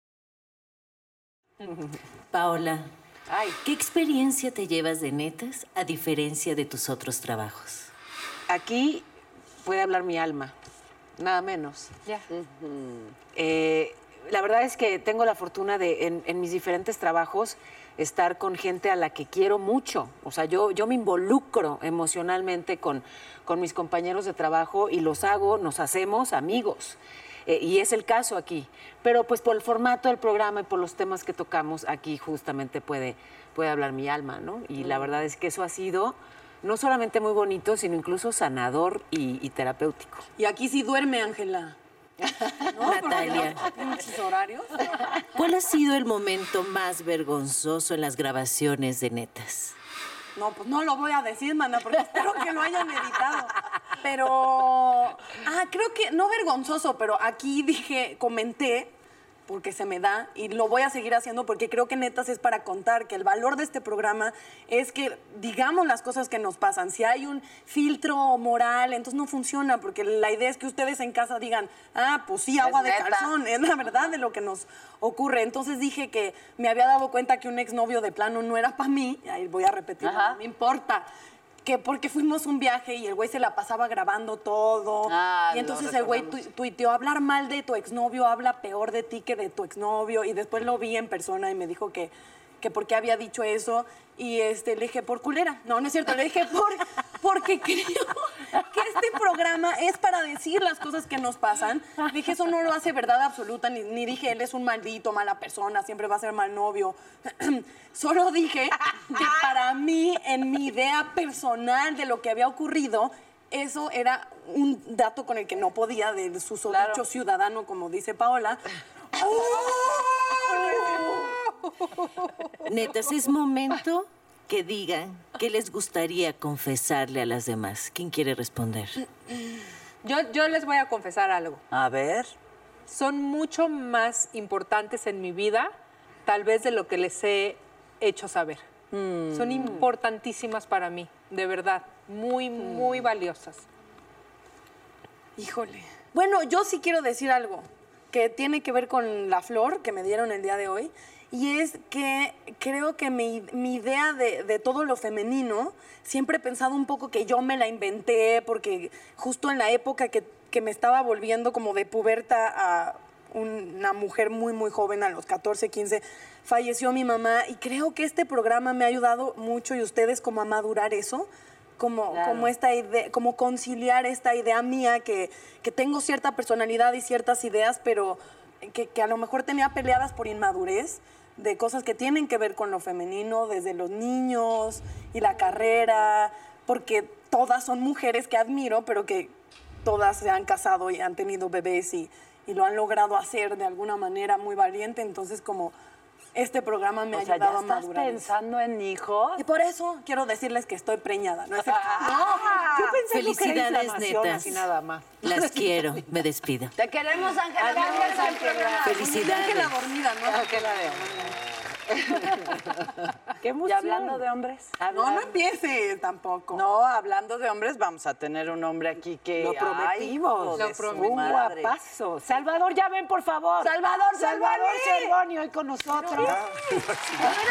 Paola, Ay, ¿qué experiencia te llevas de netas a diferencia de tus otros trabajos? Aquí puede hablar mi alma, nada menos. Ya. Eh, la verdad es que tengo la fortuna de, en, en mis diferentes trabajos, estar con gente a la que quiero mucho. O sea, yo, yo me involucro emocionalmente con, con mis compañeros de trabajo y los hago, nos hacemos amigos. Eh, y es el caso aquí. Pero pues por el formato del programa y por los temas que tocamos, aquí justamente puede, puede hablar mi alma, ¿no? Y la verdad es que eso ha sido no solamente muy bonito, sino incluso sanador y, y terapéutico. Y aquí sí duerme, Ángela. Natalia, Muchos horarios. ¿cuál ha sido el momento más vergonzoso en las grabaciones de netas? No, pues no lo voy a decir, mana, porque espero que lo hayan editado. Pero, ah, creo que, no vergonzoso, pero aquí dije, comenté, porque se me da, y lo voy a seguir haciendo porque creo que netas es para contar que el valor de este programa es que digamos las cosas que nos pasan. Si hay un filtro moral, entonces no funciona, porque la idea es que ustedes en casa digan, ah, pues sí, agua de neta. calzón, es la verdad de lo que nos ocurre. Entonces dije que me había dado cuenta que un exnovio de plano no era para mí, ahí voy a repetirlo, Ajá. no me importa. Que porque fuimos un viaje y el güey se la pasaba grabando todo. Ah, y entonces el güey tu- tuiteó, hablar mal de tu exnovio habla peor de ti que de tu exnovio. Y después lo vi en persona y me dijo que, que por qué había dicho eso. Y este, le dije, por culera. No, no es cierto. Le dije, por, porque creo que este programa es para decir las cosas que nos pasan. Dije, eso no lo hace verdad absoluta. Ni, ni dije, él es un maldito, mala persona, siempre va a ser mal novio. Solo dije que para mí, en mi idea personal de lo que había ocurrido, eso era un dato con el que no podía, de su dicho ciudadano, como dice Paola. Netas, es momento que digan qué les gustaría confesarle a las demás. ¿Quién quiere responder? Yo, yo les voy a confesar algo. a ver. Son mucho más importantes en mi vida, tal vez de lo que les he hecho saber. Son importantísimas para mí, de verdad. Muy, muy valiosas. Híjole. Bueno, yo sí quiero decir algo que tiene que ver con la flor que me dieron el día de hoy. Y es que creo que mi, mi idea de, de todo lo femenino, siempre he pensado un poco que yo me la inventé, porque justo en la época que, que me estaba volviendo como de puberta a una mujer muy, muy joven, a los 14, 15, falleció mi mamá. Y creo que este programa me ha ayudado mucho y ustedes como a madurar eso como, como esta idea, como conciliar esta idea mía que, que tengo cierta personalidad y ciertas ideas, pero que, que a lo mejor tenía peleadas por inmadurez de cosas que tienen que ver con lo femenino, desde los niños y la carrera, porque todas son mujeres que admiro, pero que todas se han casado y han tenido bebés y, y lo han logrado hacer de alguna manera muy valiente, entonces como este programa me ha sea, ayudado ya a estás madurar. pensando en hijos. Y por eso quiero decirles que estoy preñada, ¿no es cierto? Yo pensé que era Felicidades, inflamación, netas. así nada más. Las quiero. Me despido. Te queremos, Ángela. Adiós, Ángela. Felicidades. Que la dormida, ¿no? Ángela de- Qué Y emoción. hablando de hombres. No, no empiece tampoco. No, hablando de hombres, vamos a tener un hombre aquí que. Lo ay, prometimos. hijo Lo prometimos. Un guapazo. Salvador, ya ven, por favor. Salvador, Salvador. Cervoni, hoy con nosotros.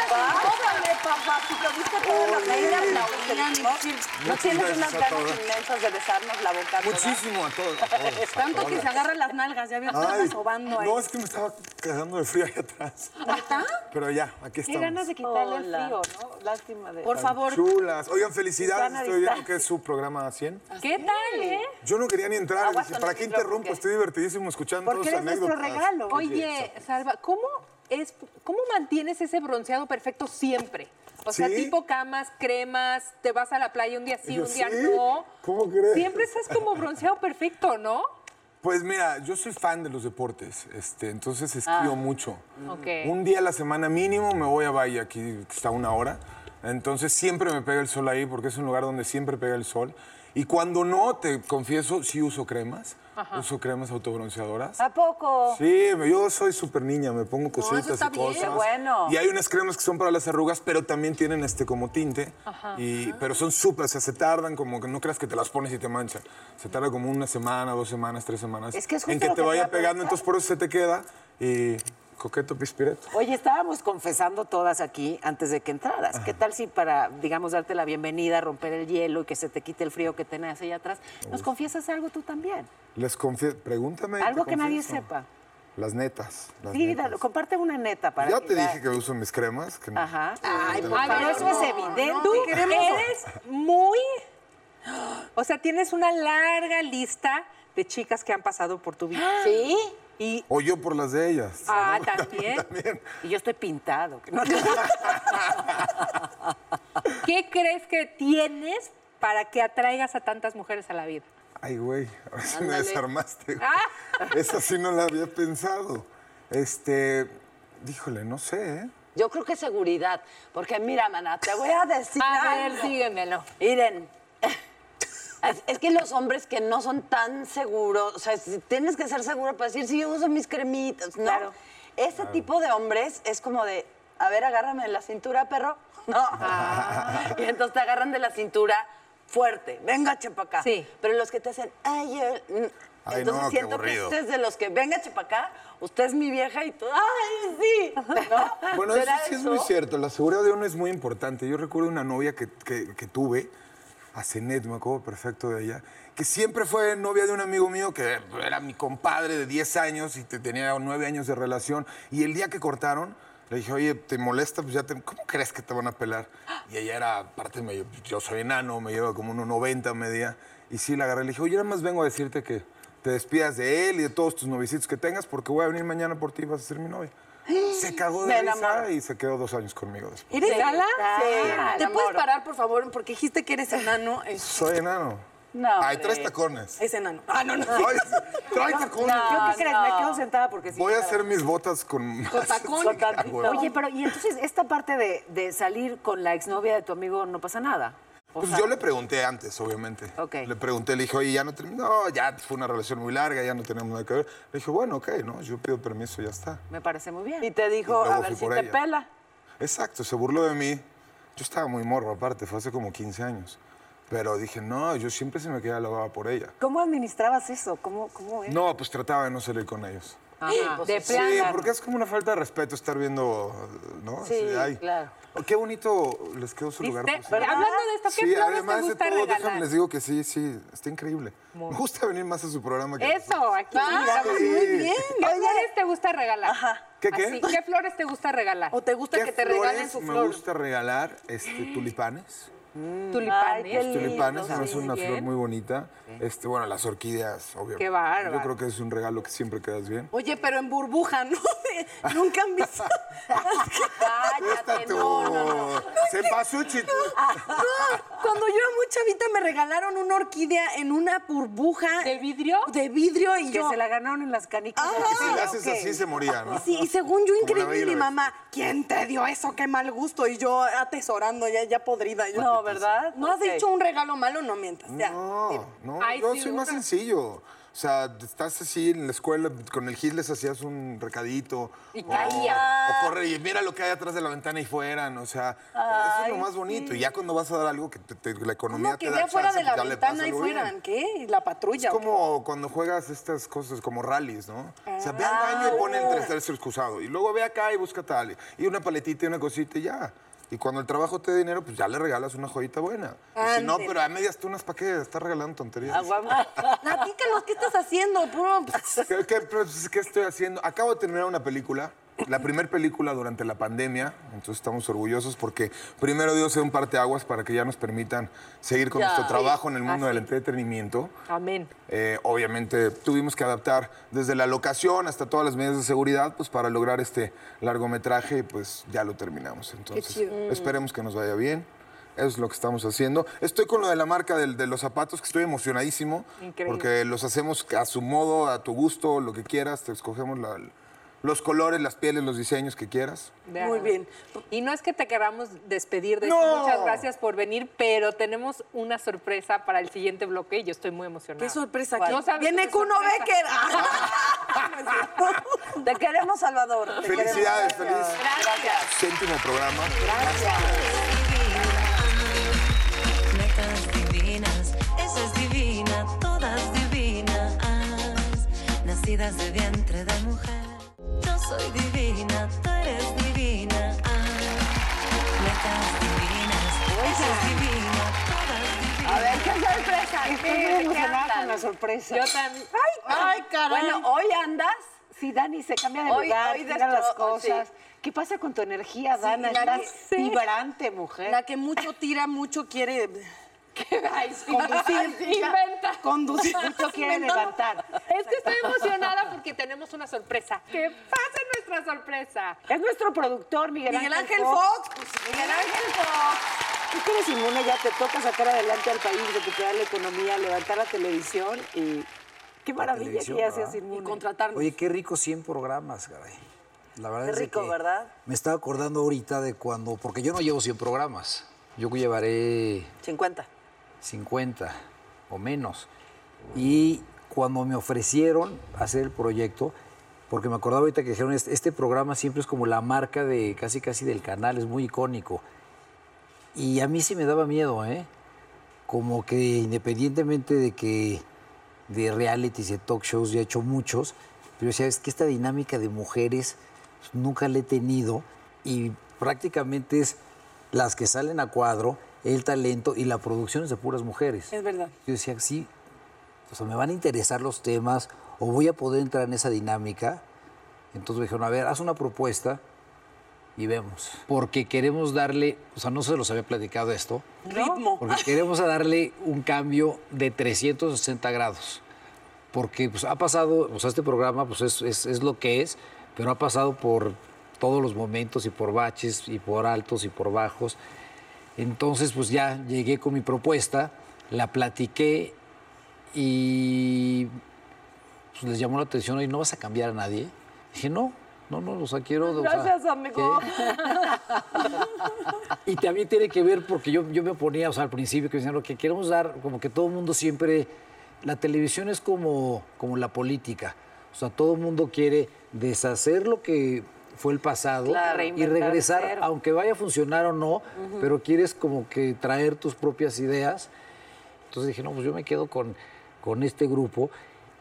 Pásale, papacito. ¿Viste todas las medidas aplaudían? ¿No, ¿No tienes unas ganas inmensas de besarnos la boca? Muchísimo a todos. Tanto que se agarran las nalgas, ya vio que Ay, está sobando ahí. no, es que me estaba cagando de frío ahí atrás. Pero ya, aquí Qué ganas de quitarle el frío, ¿no? Lástima de... Por Tan favor, Chulas. Oigan, felicidades. Estoy viendo que es su programa 100. ¿Qué tal, eh? Yo no quería ni entrar. Dije, ¿para qué interrumpo? porque- Estoy divertidísimo escuchando Porque todas eres nuestro anécdotas. regalo. Oye, Salva, ¿cómo es, cómo mantienes ese bronceado perfecto siempre? O sea, ¿Sí? tipo camas, cremas, te vas a la playa un día sí, Yo, un día ¿sí? no. ¿Cómo crees? Siempre estás como bronceado perfecto, ¿no? Pues mira, yo soy fan de los deportes, este, entonces esquío mucho. Ok. Un día a la semana mínimo me voy a Bahía, aquí está una hora. Entonces siempre me pega el sol ahí porque es un lugar donde siempre pega el sol. Y cuando no, te confieso, sí uso cremas. Uso cremas autobronceadoras. ¿A poco? Sí, yo soy súper niña, me pongo cositas está y bien. cosas. Qué bueno. Y hay unas cremas que son para las arrugas, pero también tienen este como tinte. Y, pero son súper, o sea, se tardan como que no creas que te las pones y te manchan. Se tarda como una semana, dos semanas, tres semanas. Es que es en justo lo te que te vaya pegando, entonces por eso se te queda. Y coqueto pispireto. Oye, estábamos confesando todas aquí antes de que entraras. ¿Qué tal si para, digamos, darte la bienvenida, romper el hielo y que se te quite el frío que tenés allá atrás, nos confiesas algo tú también? Les confieso, pregúntame. Algo que nadie sepa. Las netas. las Sí, netas. dale, comparte una neta para Ya que te dije que uso mis cremas. Que no- Ajá. Ay, Pero eso es evidente. no, Tú eres muy... O sea, tienes una larga lista de chicas que han pasado por tu vida. ¿Sí? Y, O yo por las de ellas. ah, también. También. Y yo estoy pintado. ¿Qué crees que tienes para que atraigas a tantas mujeres a la vida? Ay, güey, ahora sí me desarmaste. güey. Ah. Esa sí no la había pensado. Este, díjole, no sé, ¿eh? Yo creo que seguridad. Porque mira, mana, te voy a decir. A ver, dígamelo. Miren, es, es que los hombres que no son tan seguros, o sea, si tienes que ser seguro para decir, sí, yo uso mis cremitas, ¿no? Claro. Ese tipo de hombres es como de, a ver, agárrame de la cintura, perro. No. Y entonces te agarran de la cintura fuerte. Venga, chepa acá. Sí. Pero los que te hacen, ay, yo... mm", Ay, entonces no, qué siento que este es de los que, venga, chepa acá, usted es mi vieja y tú, ay, sí. ¿No? Bueno, eso ¿Será sí es muy cierto. La seguridad de uno es muy importante. Yo recuerdo una novia que, que- que tuve, a Cenet, me acuerdo perfecto de ella, que siempre fue novia de un amigo mío que era mi compadre de 10 años y te- tenía 9 años de relación. Y el día que cortaron, le dije, oye, ¿te molesta? Pues ya te, ¿Cómo crees que te van a pelar? Y ella era, aparte, medio, yo soy enano, me lleva como 1,90 media. Y sí, la agarré. Le dije, oye, nada más vengo a decirte que te despidas de él y de todos tus novicitos que tengas porque voy a venir mañana por ti y vas a ser mi novia. Se cagó de risa y se quedó dos años conmigo después. ¿Eres Gala? Sí, ¿Te puedes parar, por favor? Porque dijiste que eres enano. Soy enano. No, Ay, hombre. traes tacones. es enano. Ah, no, no. Ay, trae tacones. ¿Yo qué crees? Me quedo sentada porque sí. Voy a claro. hacer mis botas con... Con tacón. Oye, pero y entonces esta parte de, de salir con la exnovia de tu amigo no pasa nada. O Pues sea, yo le pregunté antes, obviamente. Ok. Le pregunté, le dije, oye, ya no terminó, no, ya fue una relación muy larga, ya no tenemos nada que ver. Le dije, bueno, ok, ¿no? Yo pido permiso, ya está. Me parece muy bien. Y te dijo, Y a ver si te ella. pela. Exacto, se burló de mí. Yo estaba muy morro, aparte, fue hace como 15 años. Pero dije, no, yo siempre se me quedaba lavada por ella. ¿Cómo administrabas eso? ¿Cómo, cómo es? No, pues trataba de no salir con ellos. Ajá. De Sí, porque es como una falta de respeto estar viendo, ¿no? Sí, ay. claro. Oh, Qué bonito les quedó su lugar. Cierto. Hablando de esto, ¿qué Sí, flores además te de gusta todo, regalar? déjame les digo que sí, sí, está increíble. Me gusta venir más a su programa que Eso, aquí Ah. Sí. muy bien. ¿Qué flores te gusta regalar? ¿Qué, qué? Así, ¿Qué flores te gusta regalar? ¿O te gusta ¿Qué que te regalen su me flor? gusta regalar este, tulipanes. Tulipanes. Ay, Los tulipanes sí. una flor muy bonita. Este, bueno, las orquídeas, obviamente. Qué bárbaro. Yo creo que es un regalo que siempre quedas bien. Oye, pero en burbuja, ¿no? Nunca han visto. Cállate, no, no, Se pasó, chito. No, cuando yo era muy chavita me regalaron una orquídea en una burbuja. ¿De vidrio? De vidrio y Que yo. se la ganaron en las canicas. Que si le haces así se moría, ¿no? Sí, y según yo, la increíble, la mi mamá, ¿quién te dio eso? Qué mal gusto. Y yo atesorando, ya, ya podrida. Yo, No, ¿verdad? ¿No has Ok. hecho un regalo malo? No mientas. Ya. No, no, Ay, yo sí, soy más sencillo. O sea, estás así en la escuela, con el gis les hacías un recadito. Y o- caía. O corre y mira lo que hay atrás de la ventana y fuera. O sea, eso es lo más bonito. Y ya cuando vas a dar algo que te- te- la economía ¿Cómo te que da vea fuera chance, de la pues ventana y algo bien. fueran? ¿Qué? ¿Y la patrulla? Es o qué? como cuando juegas estas cosas como rallies, ¿no? O sea, ve al baño y pone el tercer excusado. Y luego ve acá y busca tal. Y una paletita y una cosita y ya. Y cuando el trabajo te dé dinero, pues ya le regalas una joyita buena. Y si no, pero a medias tunas, ¿para qué? Estás regalando tonterías. Platícanos, ¿qué estás haciendo? Puro... ¿Qué, qué, pues, qué estoy haciendo? Acabo de terminar una película, la primera película durante la pandemia, entonces estamos orgullosos porque primero Dios sea un parteaguas para que ya nos permitan seguir con Ya. nuestro trabajo en el mundo Así. del entretenimiento. Amén. Eh, obviamente tuvimos que adaptar desde la locación hasta todas las medidas de seguridad pues para lograr este largometraje y pues ya lo terminamos. Entonces chido. esperemos que nos vaya bien. Eso es lo que estamos haciendo. Estoy con lo de la marca del- de, los zapatos, que estoy emocionadísimo. Increíble. Porque los hacemos a su modo, a tu gusto, lo que quieras. Te escogemos la- los colores, las pieles, los diseños que quieras. Muy bien. Y no es que te queramos despedir de No. muchas gracias por venir, pero tenemos una sorpresa para el siguiente bloque y yo estoy muy emocionada. Qué sorpresa. ¿Qué? No Viene Kuno. Becker. Te queremos, Salvador. te Felicidades, queremos. feliz Gracias. séptimo programa. Netas divinas, esa es divina, todas divinas, nacidas de vientre de mujer. Soy divina, tú eres divina, netas divinas, esa es divina, todas divinas. A ver, qué sorpresa. Estoy muy emocionada con la sorpresa. Yo también. Ay, caray. Bueno, hoy andas. Sí, Dani se cambia de Hoy- lugar, hoy tira las destro- cosas. sí. ¿Qué pasa con tu energía, Dana? Estás que- vibrante, mujer. La que mucho tira, mucho quiere Ay, sí. conducir. Ay, sí, ya. Inventa. Conducir. Mucho quiere levantar. Es que estoy emocionada porque tenemos una sorpresa. ¡Que pase nuestra sorpresa! Es nuestro productor, Miguel, Miguel Ángel Fox. Fox. pues, Miguel Ángel Fox. Tú que eres inmune, ya te toca sacar adelante al país, recuperar la economía, levantar la televisión y qué maravilla que televisión, ya seas ¿verdad? inmune. Y contratarnos. Oye, qué rico 100 programas, caray. La verdad Qué es rico, que ¿verdad? Me estaba acordando ahorita de cuando, porque yo no llevo 100 programas, yo llevaré 50. 50 o menos. Y cuando me ofrecieron hacer el proyecto, porque me acordaba ahorita que dijeron, este, este programa siempre es como la marca de casi casi del canal, es muy icónico. Y a mí sí me daba miedo, ¿eh? Como que independientemente de que de realities y de talk shows ya he hecho muchos, pero decía, es que esta dinámica de mujeres pues, nunca la he tenido y prácticamente es las que salen a cuadro, el talento y la producción es de puras mujeres. Es verdad. Yo decía, sí, o sea, me van a interesar los temas o voy a poder entrar en esa dinámica. Entonces me dijeron, a ver, haz una propuesta y vemos. Porque queremos darle, o sea, no se los había platicado esto, Ritmo. porque queremos darle un cambio de 360 grados. Porque pues, ha pasado, o sea, este programa pues, es, es- es lo que es, pero ha pasado por todos los momentos y por baches y por altos y por bajos. Entonces, pues ya llegué con mi propuesta, la platiqué y pues, les llamó la atención, y no vas a cambiar a nadie. Dije, no, no, no, o sea, quiero... o sea, Gracias, amigo. y también tiene que ver porque yo, yo me oponía, o sea, al principio que me decían lo que queremos dar, como que todo el mundo siempre, la televisión es como, como la política, o sea, todo el mundo quiere deshacer lo que fue el pasado Claro. y regresar, aunque vaya a funcionar o no, pero quieres como que traer tus propias ideas. Entonces dije, no, pues yo me quedo con, con este grupo.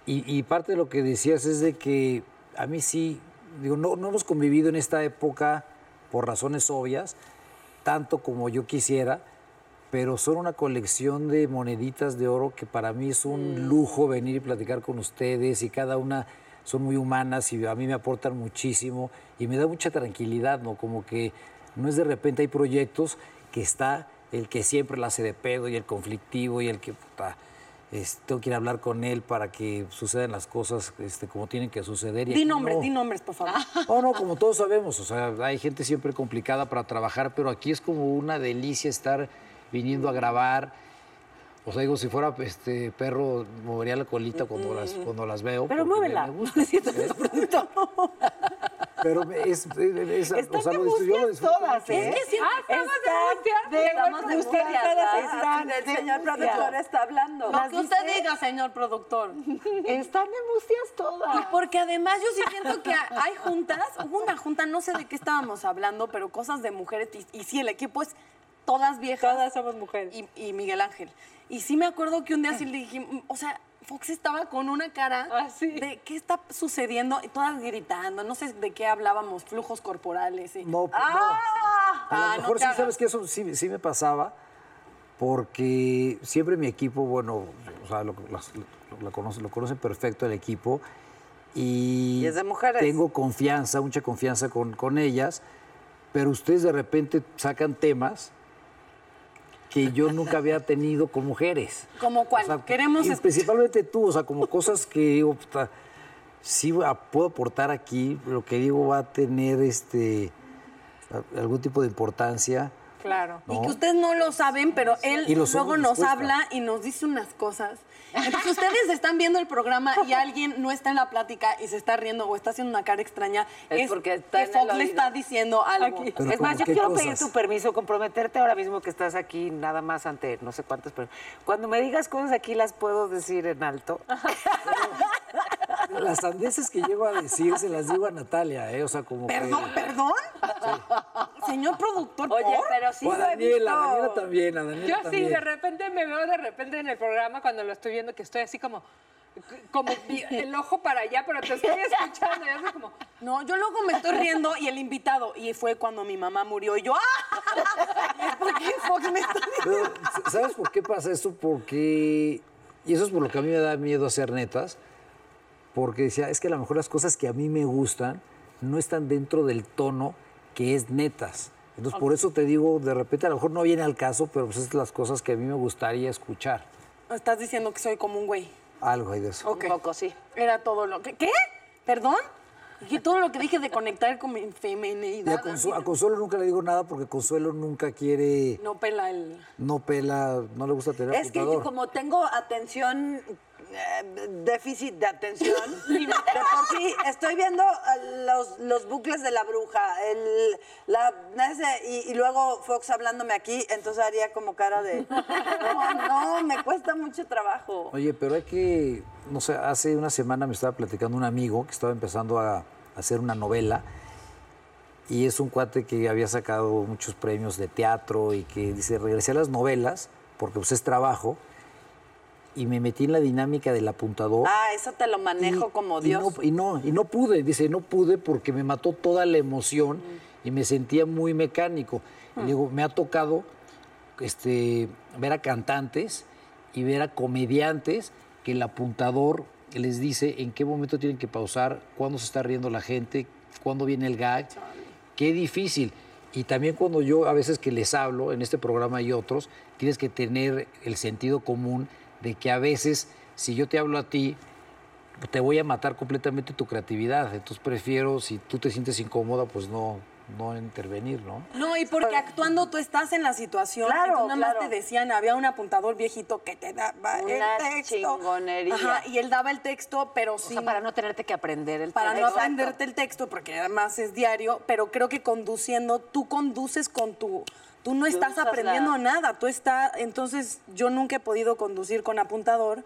Y, y parte de lo que decías es de que a mí sí, digo, no, no hemos convivido en esta época por razones obvias, tanto como yo quisiera, pero son una colección de moneditas de oro que para mí es un lujo venir y platicar con ustedes y cada una son muy humanas y a mí me aportan muchísimo y me da mucha tranquilidad, ¿no? Como que no es de repente hay proyectos que está el que siempre la hace de pedo y el conflictivo y el que puta, es- tengo que ir a hablar con él para que sucedan las cosas este, como tienen que suceder. y Di nombres, no. di nombres, por favor. No, no, como todos sabemos, o sea, hay gente siempre complicada para trabajar, pero aquí es como una delicia estar viniendo a grabar. O sea, digo, si fuera este perro, movería la colita cuando las, cuando las veo. Pero muévela. me gusta. Pero me- es, es- es- Están o sea, de lo disfruto- yo lo disfruto todas, mucho, ¿eh? Ah, estamos de mustias. de Estamos de mustias, mustias, están El señor productor está hablando. Lo que usted diga, señor productor. Están de mustias todas. Porque además yo sí siento que hay juntas, hubo una junta, no sé de qué estábamos hablando, pero cosas de mujeres, y, y sí, el equipo es todas viejas. Todas somos mujeres. Y, y Miguel Ángel. Y sí me acuerdo que un día sí le dije, o sea, Fox estaba con una cara Ah, sí. de qué está sucediendo, y todas gritando, no sé de qué hablábamos, flujos corporales. Y, No, pues, ¡Ah! A Ah, lo no mejor te sí, hagas. sabes que eso sí, sí me pasaba, porque siempre mi equipo, bueno, o sea, lo, lo- lo conoce- lo conoce perfecto el equipo. Y, Y es de mujeres. tengo confianza, mucha confianza con, con ellas, pero ustedes de repente sacan temas que yo nunca había tenido con mujeres. ¿Como cuál? O sea, Queremos y principalmente tú, o sea, como cosas que digo, puta, sí puedo aportar aquí, lo que digo va a tener este algún tipo de importancia. Claro. Y que ustedes no lo saben, pero él luego nos habla y nos dice unas cosas. Entonces ustedes están viendo el programa y alguien no está en la plática y se está riendo o está haciendo una cara extraña. Es porque está que Fox le está diciendo algo. Pero es más, ¿cómo yo quiero cosas? pedir tu permiso, comprometerte ahora mismo que estás aquí, nada más ante no sé cuántas, pero cuando me digas cosas aquí las puedo decir en alto. Las sandeces que llego a decir se las digo a Natalia, ¿eh? O sea, como ¿Perdón? que... ¿Perdón? Señor productor, Oye, ¿por? pero sí O a lo he Daniela, visto. a Daniela también, a Daniela Yo sí, también. de repente me veo de repente en el programa cuando lo estoy viendo que estoy así como, como el ojo para allá, pero te estoy escuchando. Y así como, No, yo luego me estoy riendo y el invitado, y fue cuando mi mamá murió y yo, ¡ah! Fox me está. Pero, ¿sabes por qué pasa esto? Porque, y eso es por lo que a mí me da miedo hacer netas, porque decía, es que a lo mejor las cosas que a mí me gustan no están dentro del tono que es netas. Entonces, por eso te digo, de repente a lo mejor no viene al caso, pero pues es las cosas que a mí me gustaría escuchar. Estás diciendo que soy como un güey. Algo hay de eso. Ok. Un poco, sí. Era todo lo que. ¿Qué? ¿Perdón? Y todo lo que dije de conectar con mi Y feminidad. a, Consu- a Consuelo nunca le digo nada porque Consuelo nunca quiere, No pela el. no pela, no le gusta tener Es que apuntador. como tengo atención, eh, déficit de atención, de por sí estoy viendo eh, los, los bucles de la bruja, el, la, ese, y, y luego Fox hablándome aquí, entonces haría como cara de, no, no, me cuesta mucho trabajo. Oye, pero hay que, no sé, hace una semana me estaba platicando un amigo que estaba empezando a hacer una novela y es un cuate que había sacado muchos premios de teatro y que dice, regresé a las novelas porque pues es trabajo y me metí en la dinámica del apuntador. Ah, eso te lo manejo Y- como y Dios. no, y, no, y no pude, dice, no pude porque me mató toda la emoción y me sentía muy mecánico. Y le digo, me ha tocado este, ver a cantantes y ver a comediantes que el apuntador les dice en qué momento tienen que pausar, cuándo se está riendo la gente, cuándo viene el gag. Qué difícil. Y también cuando yo a veces que les hablo en este programa y otros, tienes que tener el sentido común de que a veces si yo te hablo a ti, te voy a matar completamente tu creatividad. Entonces prefiero, si tú te sientes incómoda, pues no, no intervenir, ¿no? No, y porque actuando tú estás en la situación. Claro, y tú nada más te decían, había un apuntador viejito que te daba Una el texto. chingonería. Ajá, y él daba el texto, pero O sí. sea, para no tenerte que aprender el para no texto. aprenderte el texto, porque además es diario, pero creo que conduciendo, tú conduces con tu... Tú no estás aprendiendo la- nada, tú estás... Entonces, yo nunca he podido conducir con apuntador.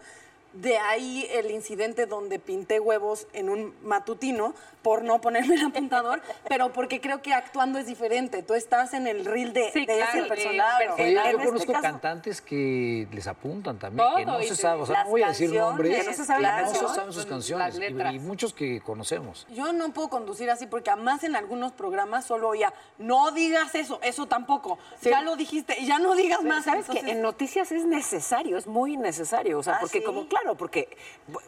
De ahí el incidente donde pinté huevos en un matutino por no ponerme el apuntador, pero porque creo que actuando es diferente. Tú estás en el reel de, Sí, de claro, ese personaje. yo este conozco caso- cantantes que les apuntan también, que no se de- sabe, o sea, no voy a decir nombres, que no se saben que no se saben sus canciones, y- muchos que conocemos. Yo no puedo conducir así porque además en algunos programas solo oía, no digas eso, eso tampoco. Ya lo dijiste, ya no digas Pero más. ¿Sabes que Entonces, En noticias es necesario, es muy necesario. O sea, Ah, porque ¿sí? como, claro, claro, porque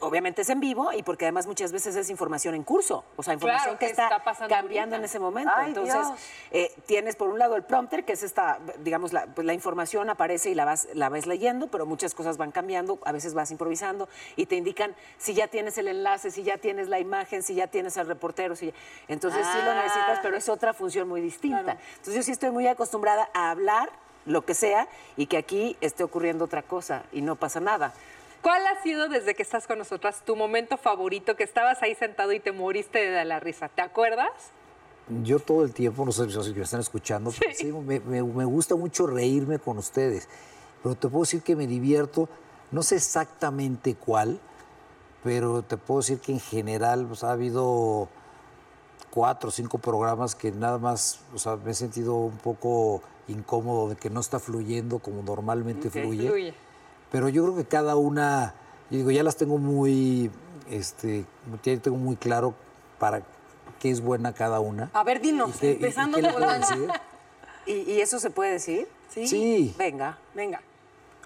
obviamente es en vivo y porque además muchas veces es información en curso, o sea, información Claro, que que está, está cambiando ahorita. en ese momento. Ay, Entonces, eh, tienes por un lado el prompter, que es esta, digamos, la, pues, la información aparece y la vas, la vas leyendo, pero muchas cosas van cambiando, a veces vas improvisando y te indican si ya tienes el enlace, si ya tienes la imagen, si ya tienes al reportero, si ya- entonces sí lo Ah. necesitas, pero es otra función muy distinta. Entonces yo sí estoy muy acostumbrada a hablar lo que sea y que aquí esté ocurriendo otra cosa y no pasa nada. ¿Cuál ha sido desde que estás con nosotras tu momento favorito que estabas ahí sentado y te moriste de la risa? ¿Te acuerdas? Yo todo el tiempo, no sé si me están escuchando, pero sí, me, me- me gusta mucho reírme con ustedes. Pero te puedo decir que me divierto, no sé exactamente cuál, pero te puedo decir que en general pues, ha habido cuatro o cinco programas que nada más, o sea, me he sentido un poco incómodo de que no está fluyendo como normalmente fluye. Fluye. Pero yo creo que cada una, yo digo, ya las tengo muy, este, ya tengo muy claro para qué es buena cada una. A ver, dinos, ¿Y qué- y- y empezando por decir? ¿Y, y eso se puede decir? ¿Sí? Sí. Venga. Venga.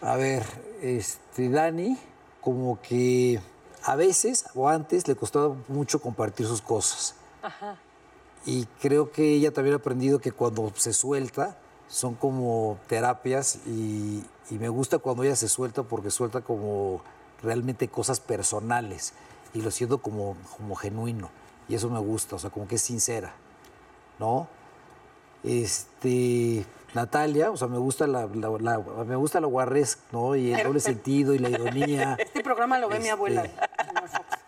A ver, este, Dani, como que a veces o antes le costaba mucho compartir sus cosas. Y creo que ella también ha aprendido que cuando se suelta son como terapias y, y me gusta cuando ella se suelta porque suelta como realmente cosas personales y lo siento como, como genuino y eso me gusta, o sea, como que es sincera, ¿no? Este, Natalia, o sea, me gusta la, la- la- me gusta la guarres, ¿no? Y el doble sentido y la ironía. Este programa lo ve mi Este, abuela.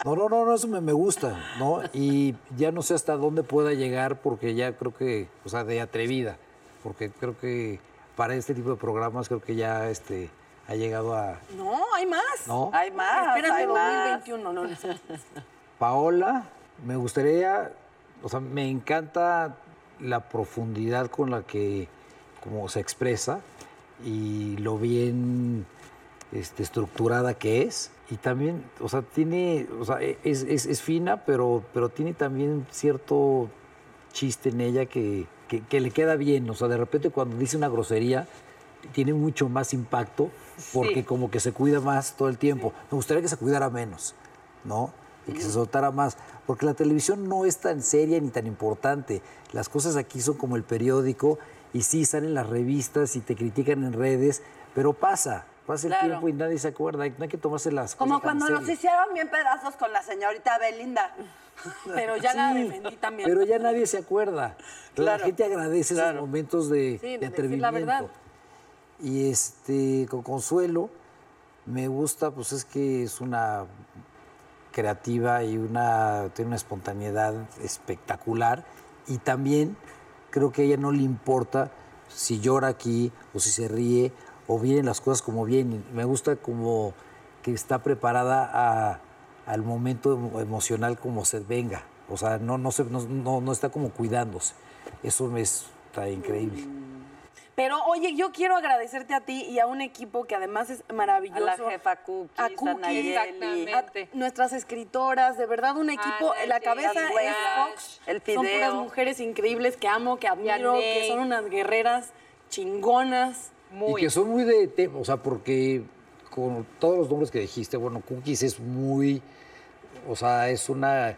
No, no, no, no, eso me, me gusta, ¿no? Y ya no sé hasta dónde pueda llegar porque ya creo que, o sea, de atrevida, porque creo que para este tipo de programas creo que ya este, ha llegado a, No, hay más. ¿no? Hay más, Espérame hay más. 2021, no. Paola, me gustaría, o sea, me encanta la profundidad con la que como se expresa y lo bien este, estructurada que es. Y también, o sea, tiene, o sea, es, es- es fina, pero, pero tiene también cierto chiste en ella que, que- que le queda bien. O sea, de repente cuando dice una grosería, tiene mucho más impacto porque como que se cuida más todo el tiempo. Me gustaría que se cuidara menos, ¿no? Y que se soltara más. Porque la televisión no es tan seria ni tan importante. Las cosas aquí son como el periódico y sí salen las revistas y te critican en redes, pero pasa. Pasa el tiempo y nadie se acuerda. Hay- No hay que tomarse las Como cosas tan cuando nos hicieron bien pedazos con la señorita Belinda. Pero ya la Sí, defendí también. Pero ya nadie se acuerda. La gente agradece claro. esos momentos de, Sí, de de decir la atrevimiento. verdad. Y este, con Consuelo, me gusta, pues es que es una creativa y una, tiene una espontaneidad espectacular. Y también creo que a ella no le importa si llora aquí o si se ríe o vienen las cosas como vienen. Me gusta como que está preparada a- al momento emo- emocional como se venga. O sea, no, no, se- no, no- no está como cuidándose. Eso me está increíble. Pero oye, yo quiero agradecerte a ti y a un equipo que además es maravilloso. A la jefa Cookies, a a Cookies, Nayeli. Exactamente. a nuestras escritoras, de verdad un equipo, Ana, la cabeza es Fox. el Son puras mujeres increíbles que amo, que admiro, que son unas guerreras chingonas. Muy. Y que son muy de tema, o sea, porque con todos los nombres que dijiste, bueno, Cookies es muy, o sea, es una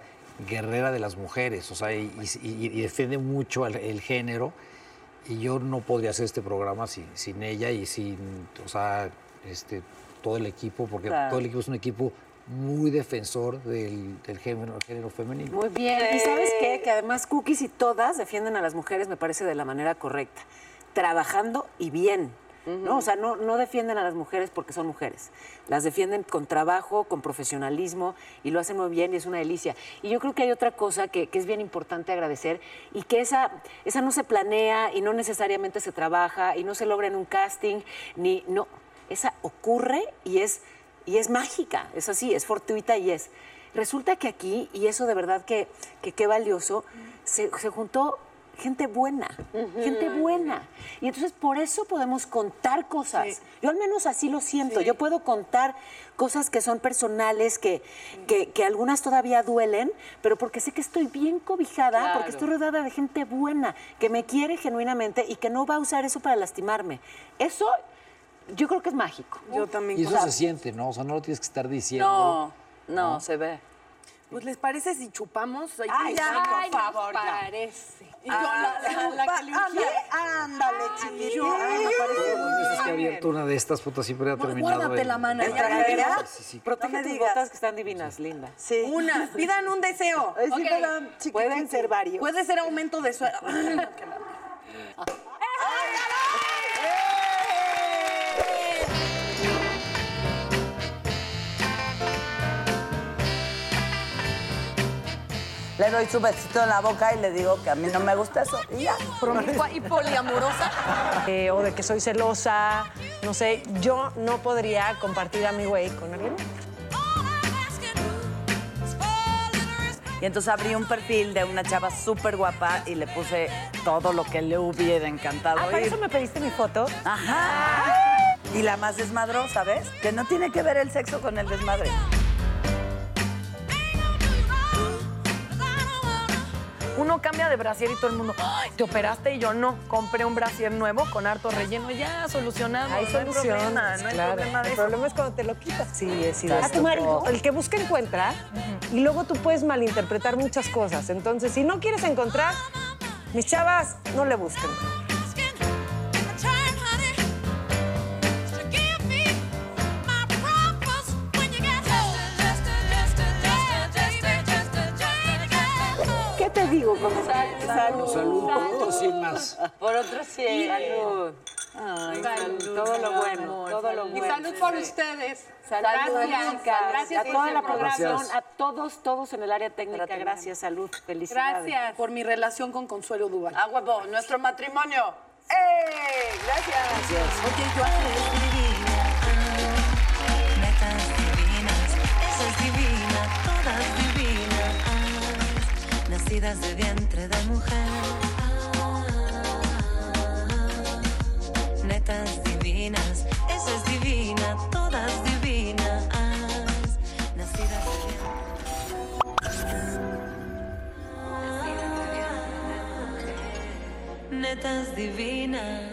guerrera de las mujeres, o sea, y, y- y defiende mucho el, género. Y yo no podría hacer este programa sin, sin ella y sin, o sea, este, todo el equipo, porque Claro. todo el equipo es un equipo muy defensor del, del género, género femenino. Muy bien. ¿Y sabes qué? Que además Cookies y todas defienden a las mujeres, me parece, de la manera correcta. Trabajando y bien. ¿No? O sea, no, no defienden a las mujeres porque son mujeres. Las defienden con trabajo, con profesionalismo y lo hacen muy bien y es una delicia. Y yo creo que hay otra cosa que, que es bien importante agradecer y que esa, esa no se planea y no necesariamente se trabaja y no se logra en un casting, ni no. Esa ocurre y es, y es mágica, es así, es fortuita y es. Resulta que aquí, y eso de verdad que qué valioso, se, se juntó gente buena, gente buena. Y entonces por eso podemos contar cosas. Yo al menos así lo siento. Yo puedo contar cosas que son personales, que, que, que algunas todavía duelen, pero porque sé que estoy bien cobijada, porque estoy rodeada de gente buena, que me quiere genuinamente y que no va a usar eso para lastimarme. Eso yo creo que es mágico. Yo también. Y eso se siente, ¿no? O sea, no lo tienes que estar diciendo. No, no, se ve. Pues les parece si chupamos. Ay, sí. ya, Ay, por nos favor, ya. parece. Y yo, la, la- la que le Ándale. Es que he abierto una de estas putas siempre ha No, terminado. guárdate la mano. Sí, sí. Protege No me tus digas. botas que están divinas, linda. Sí. Una, pidan un deseo. Sí. Pueden ser varios. Puede ser aumento de sueldo. Le doy su besito en la boca y le digo que a mí no me gusta eso. Y ya. Promiscua y poliamorosa. eh, o de que soy celosa, no sé, yo no podría compartir a mi güey con alguien. Y entonces abrí un perfil de una chava súper guapa y le puse todo lo que le hubiera encantado Ah, para eso me pediste mi foto. Ajá. Y la más desmadrosa, ¿ves? Que no tiene que ver el sexo con el desmadre. Cambia de brasier y todo el mundo, "Ay, te operaste y yo no. Compré un brasier nuevo con harto relleno, ya solucionado. Hay no solución. problema, no hay claro. problema de El eso. problema es cuando te lo quitas. Sí, es A tu marido. El que busca encuentra y luego tú puedes malinterpretar muchas cosas. Entonces, si no quieres encontrar, mis chavas, no le busquen. ¿Qué te digo, comadre? Salud, salud, por otros 100 más. Por otro sí. Salud. Ay, salud. Todo lo bueno, todo lo Y bueno. salud por ustedes. Salud, gracias, gracias a por toda la producción, a todos, todos en el área técnica, gracias, salud, felicidades. Gracias. Por mi relación con Consuelo Duval. A huevo, nuestro matrimonio. ¡Eh! Gracias. Oye, yo nacidas de vientre de mujer. Ah, netas divinas, esa es divina, todas divinas, nacidas de vientre. Netas divinas.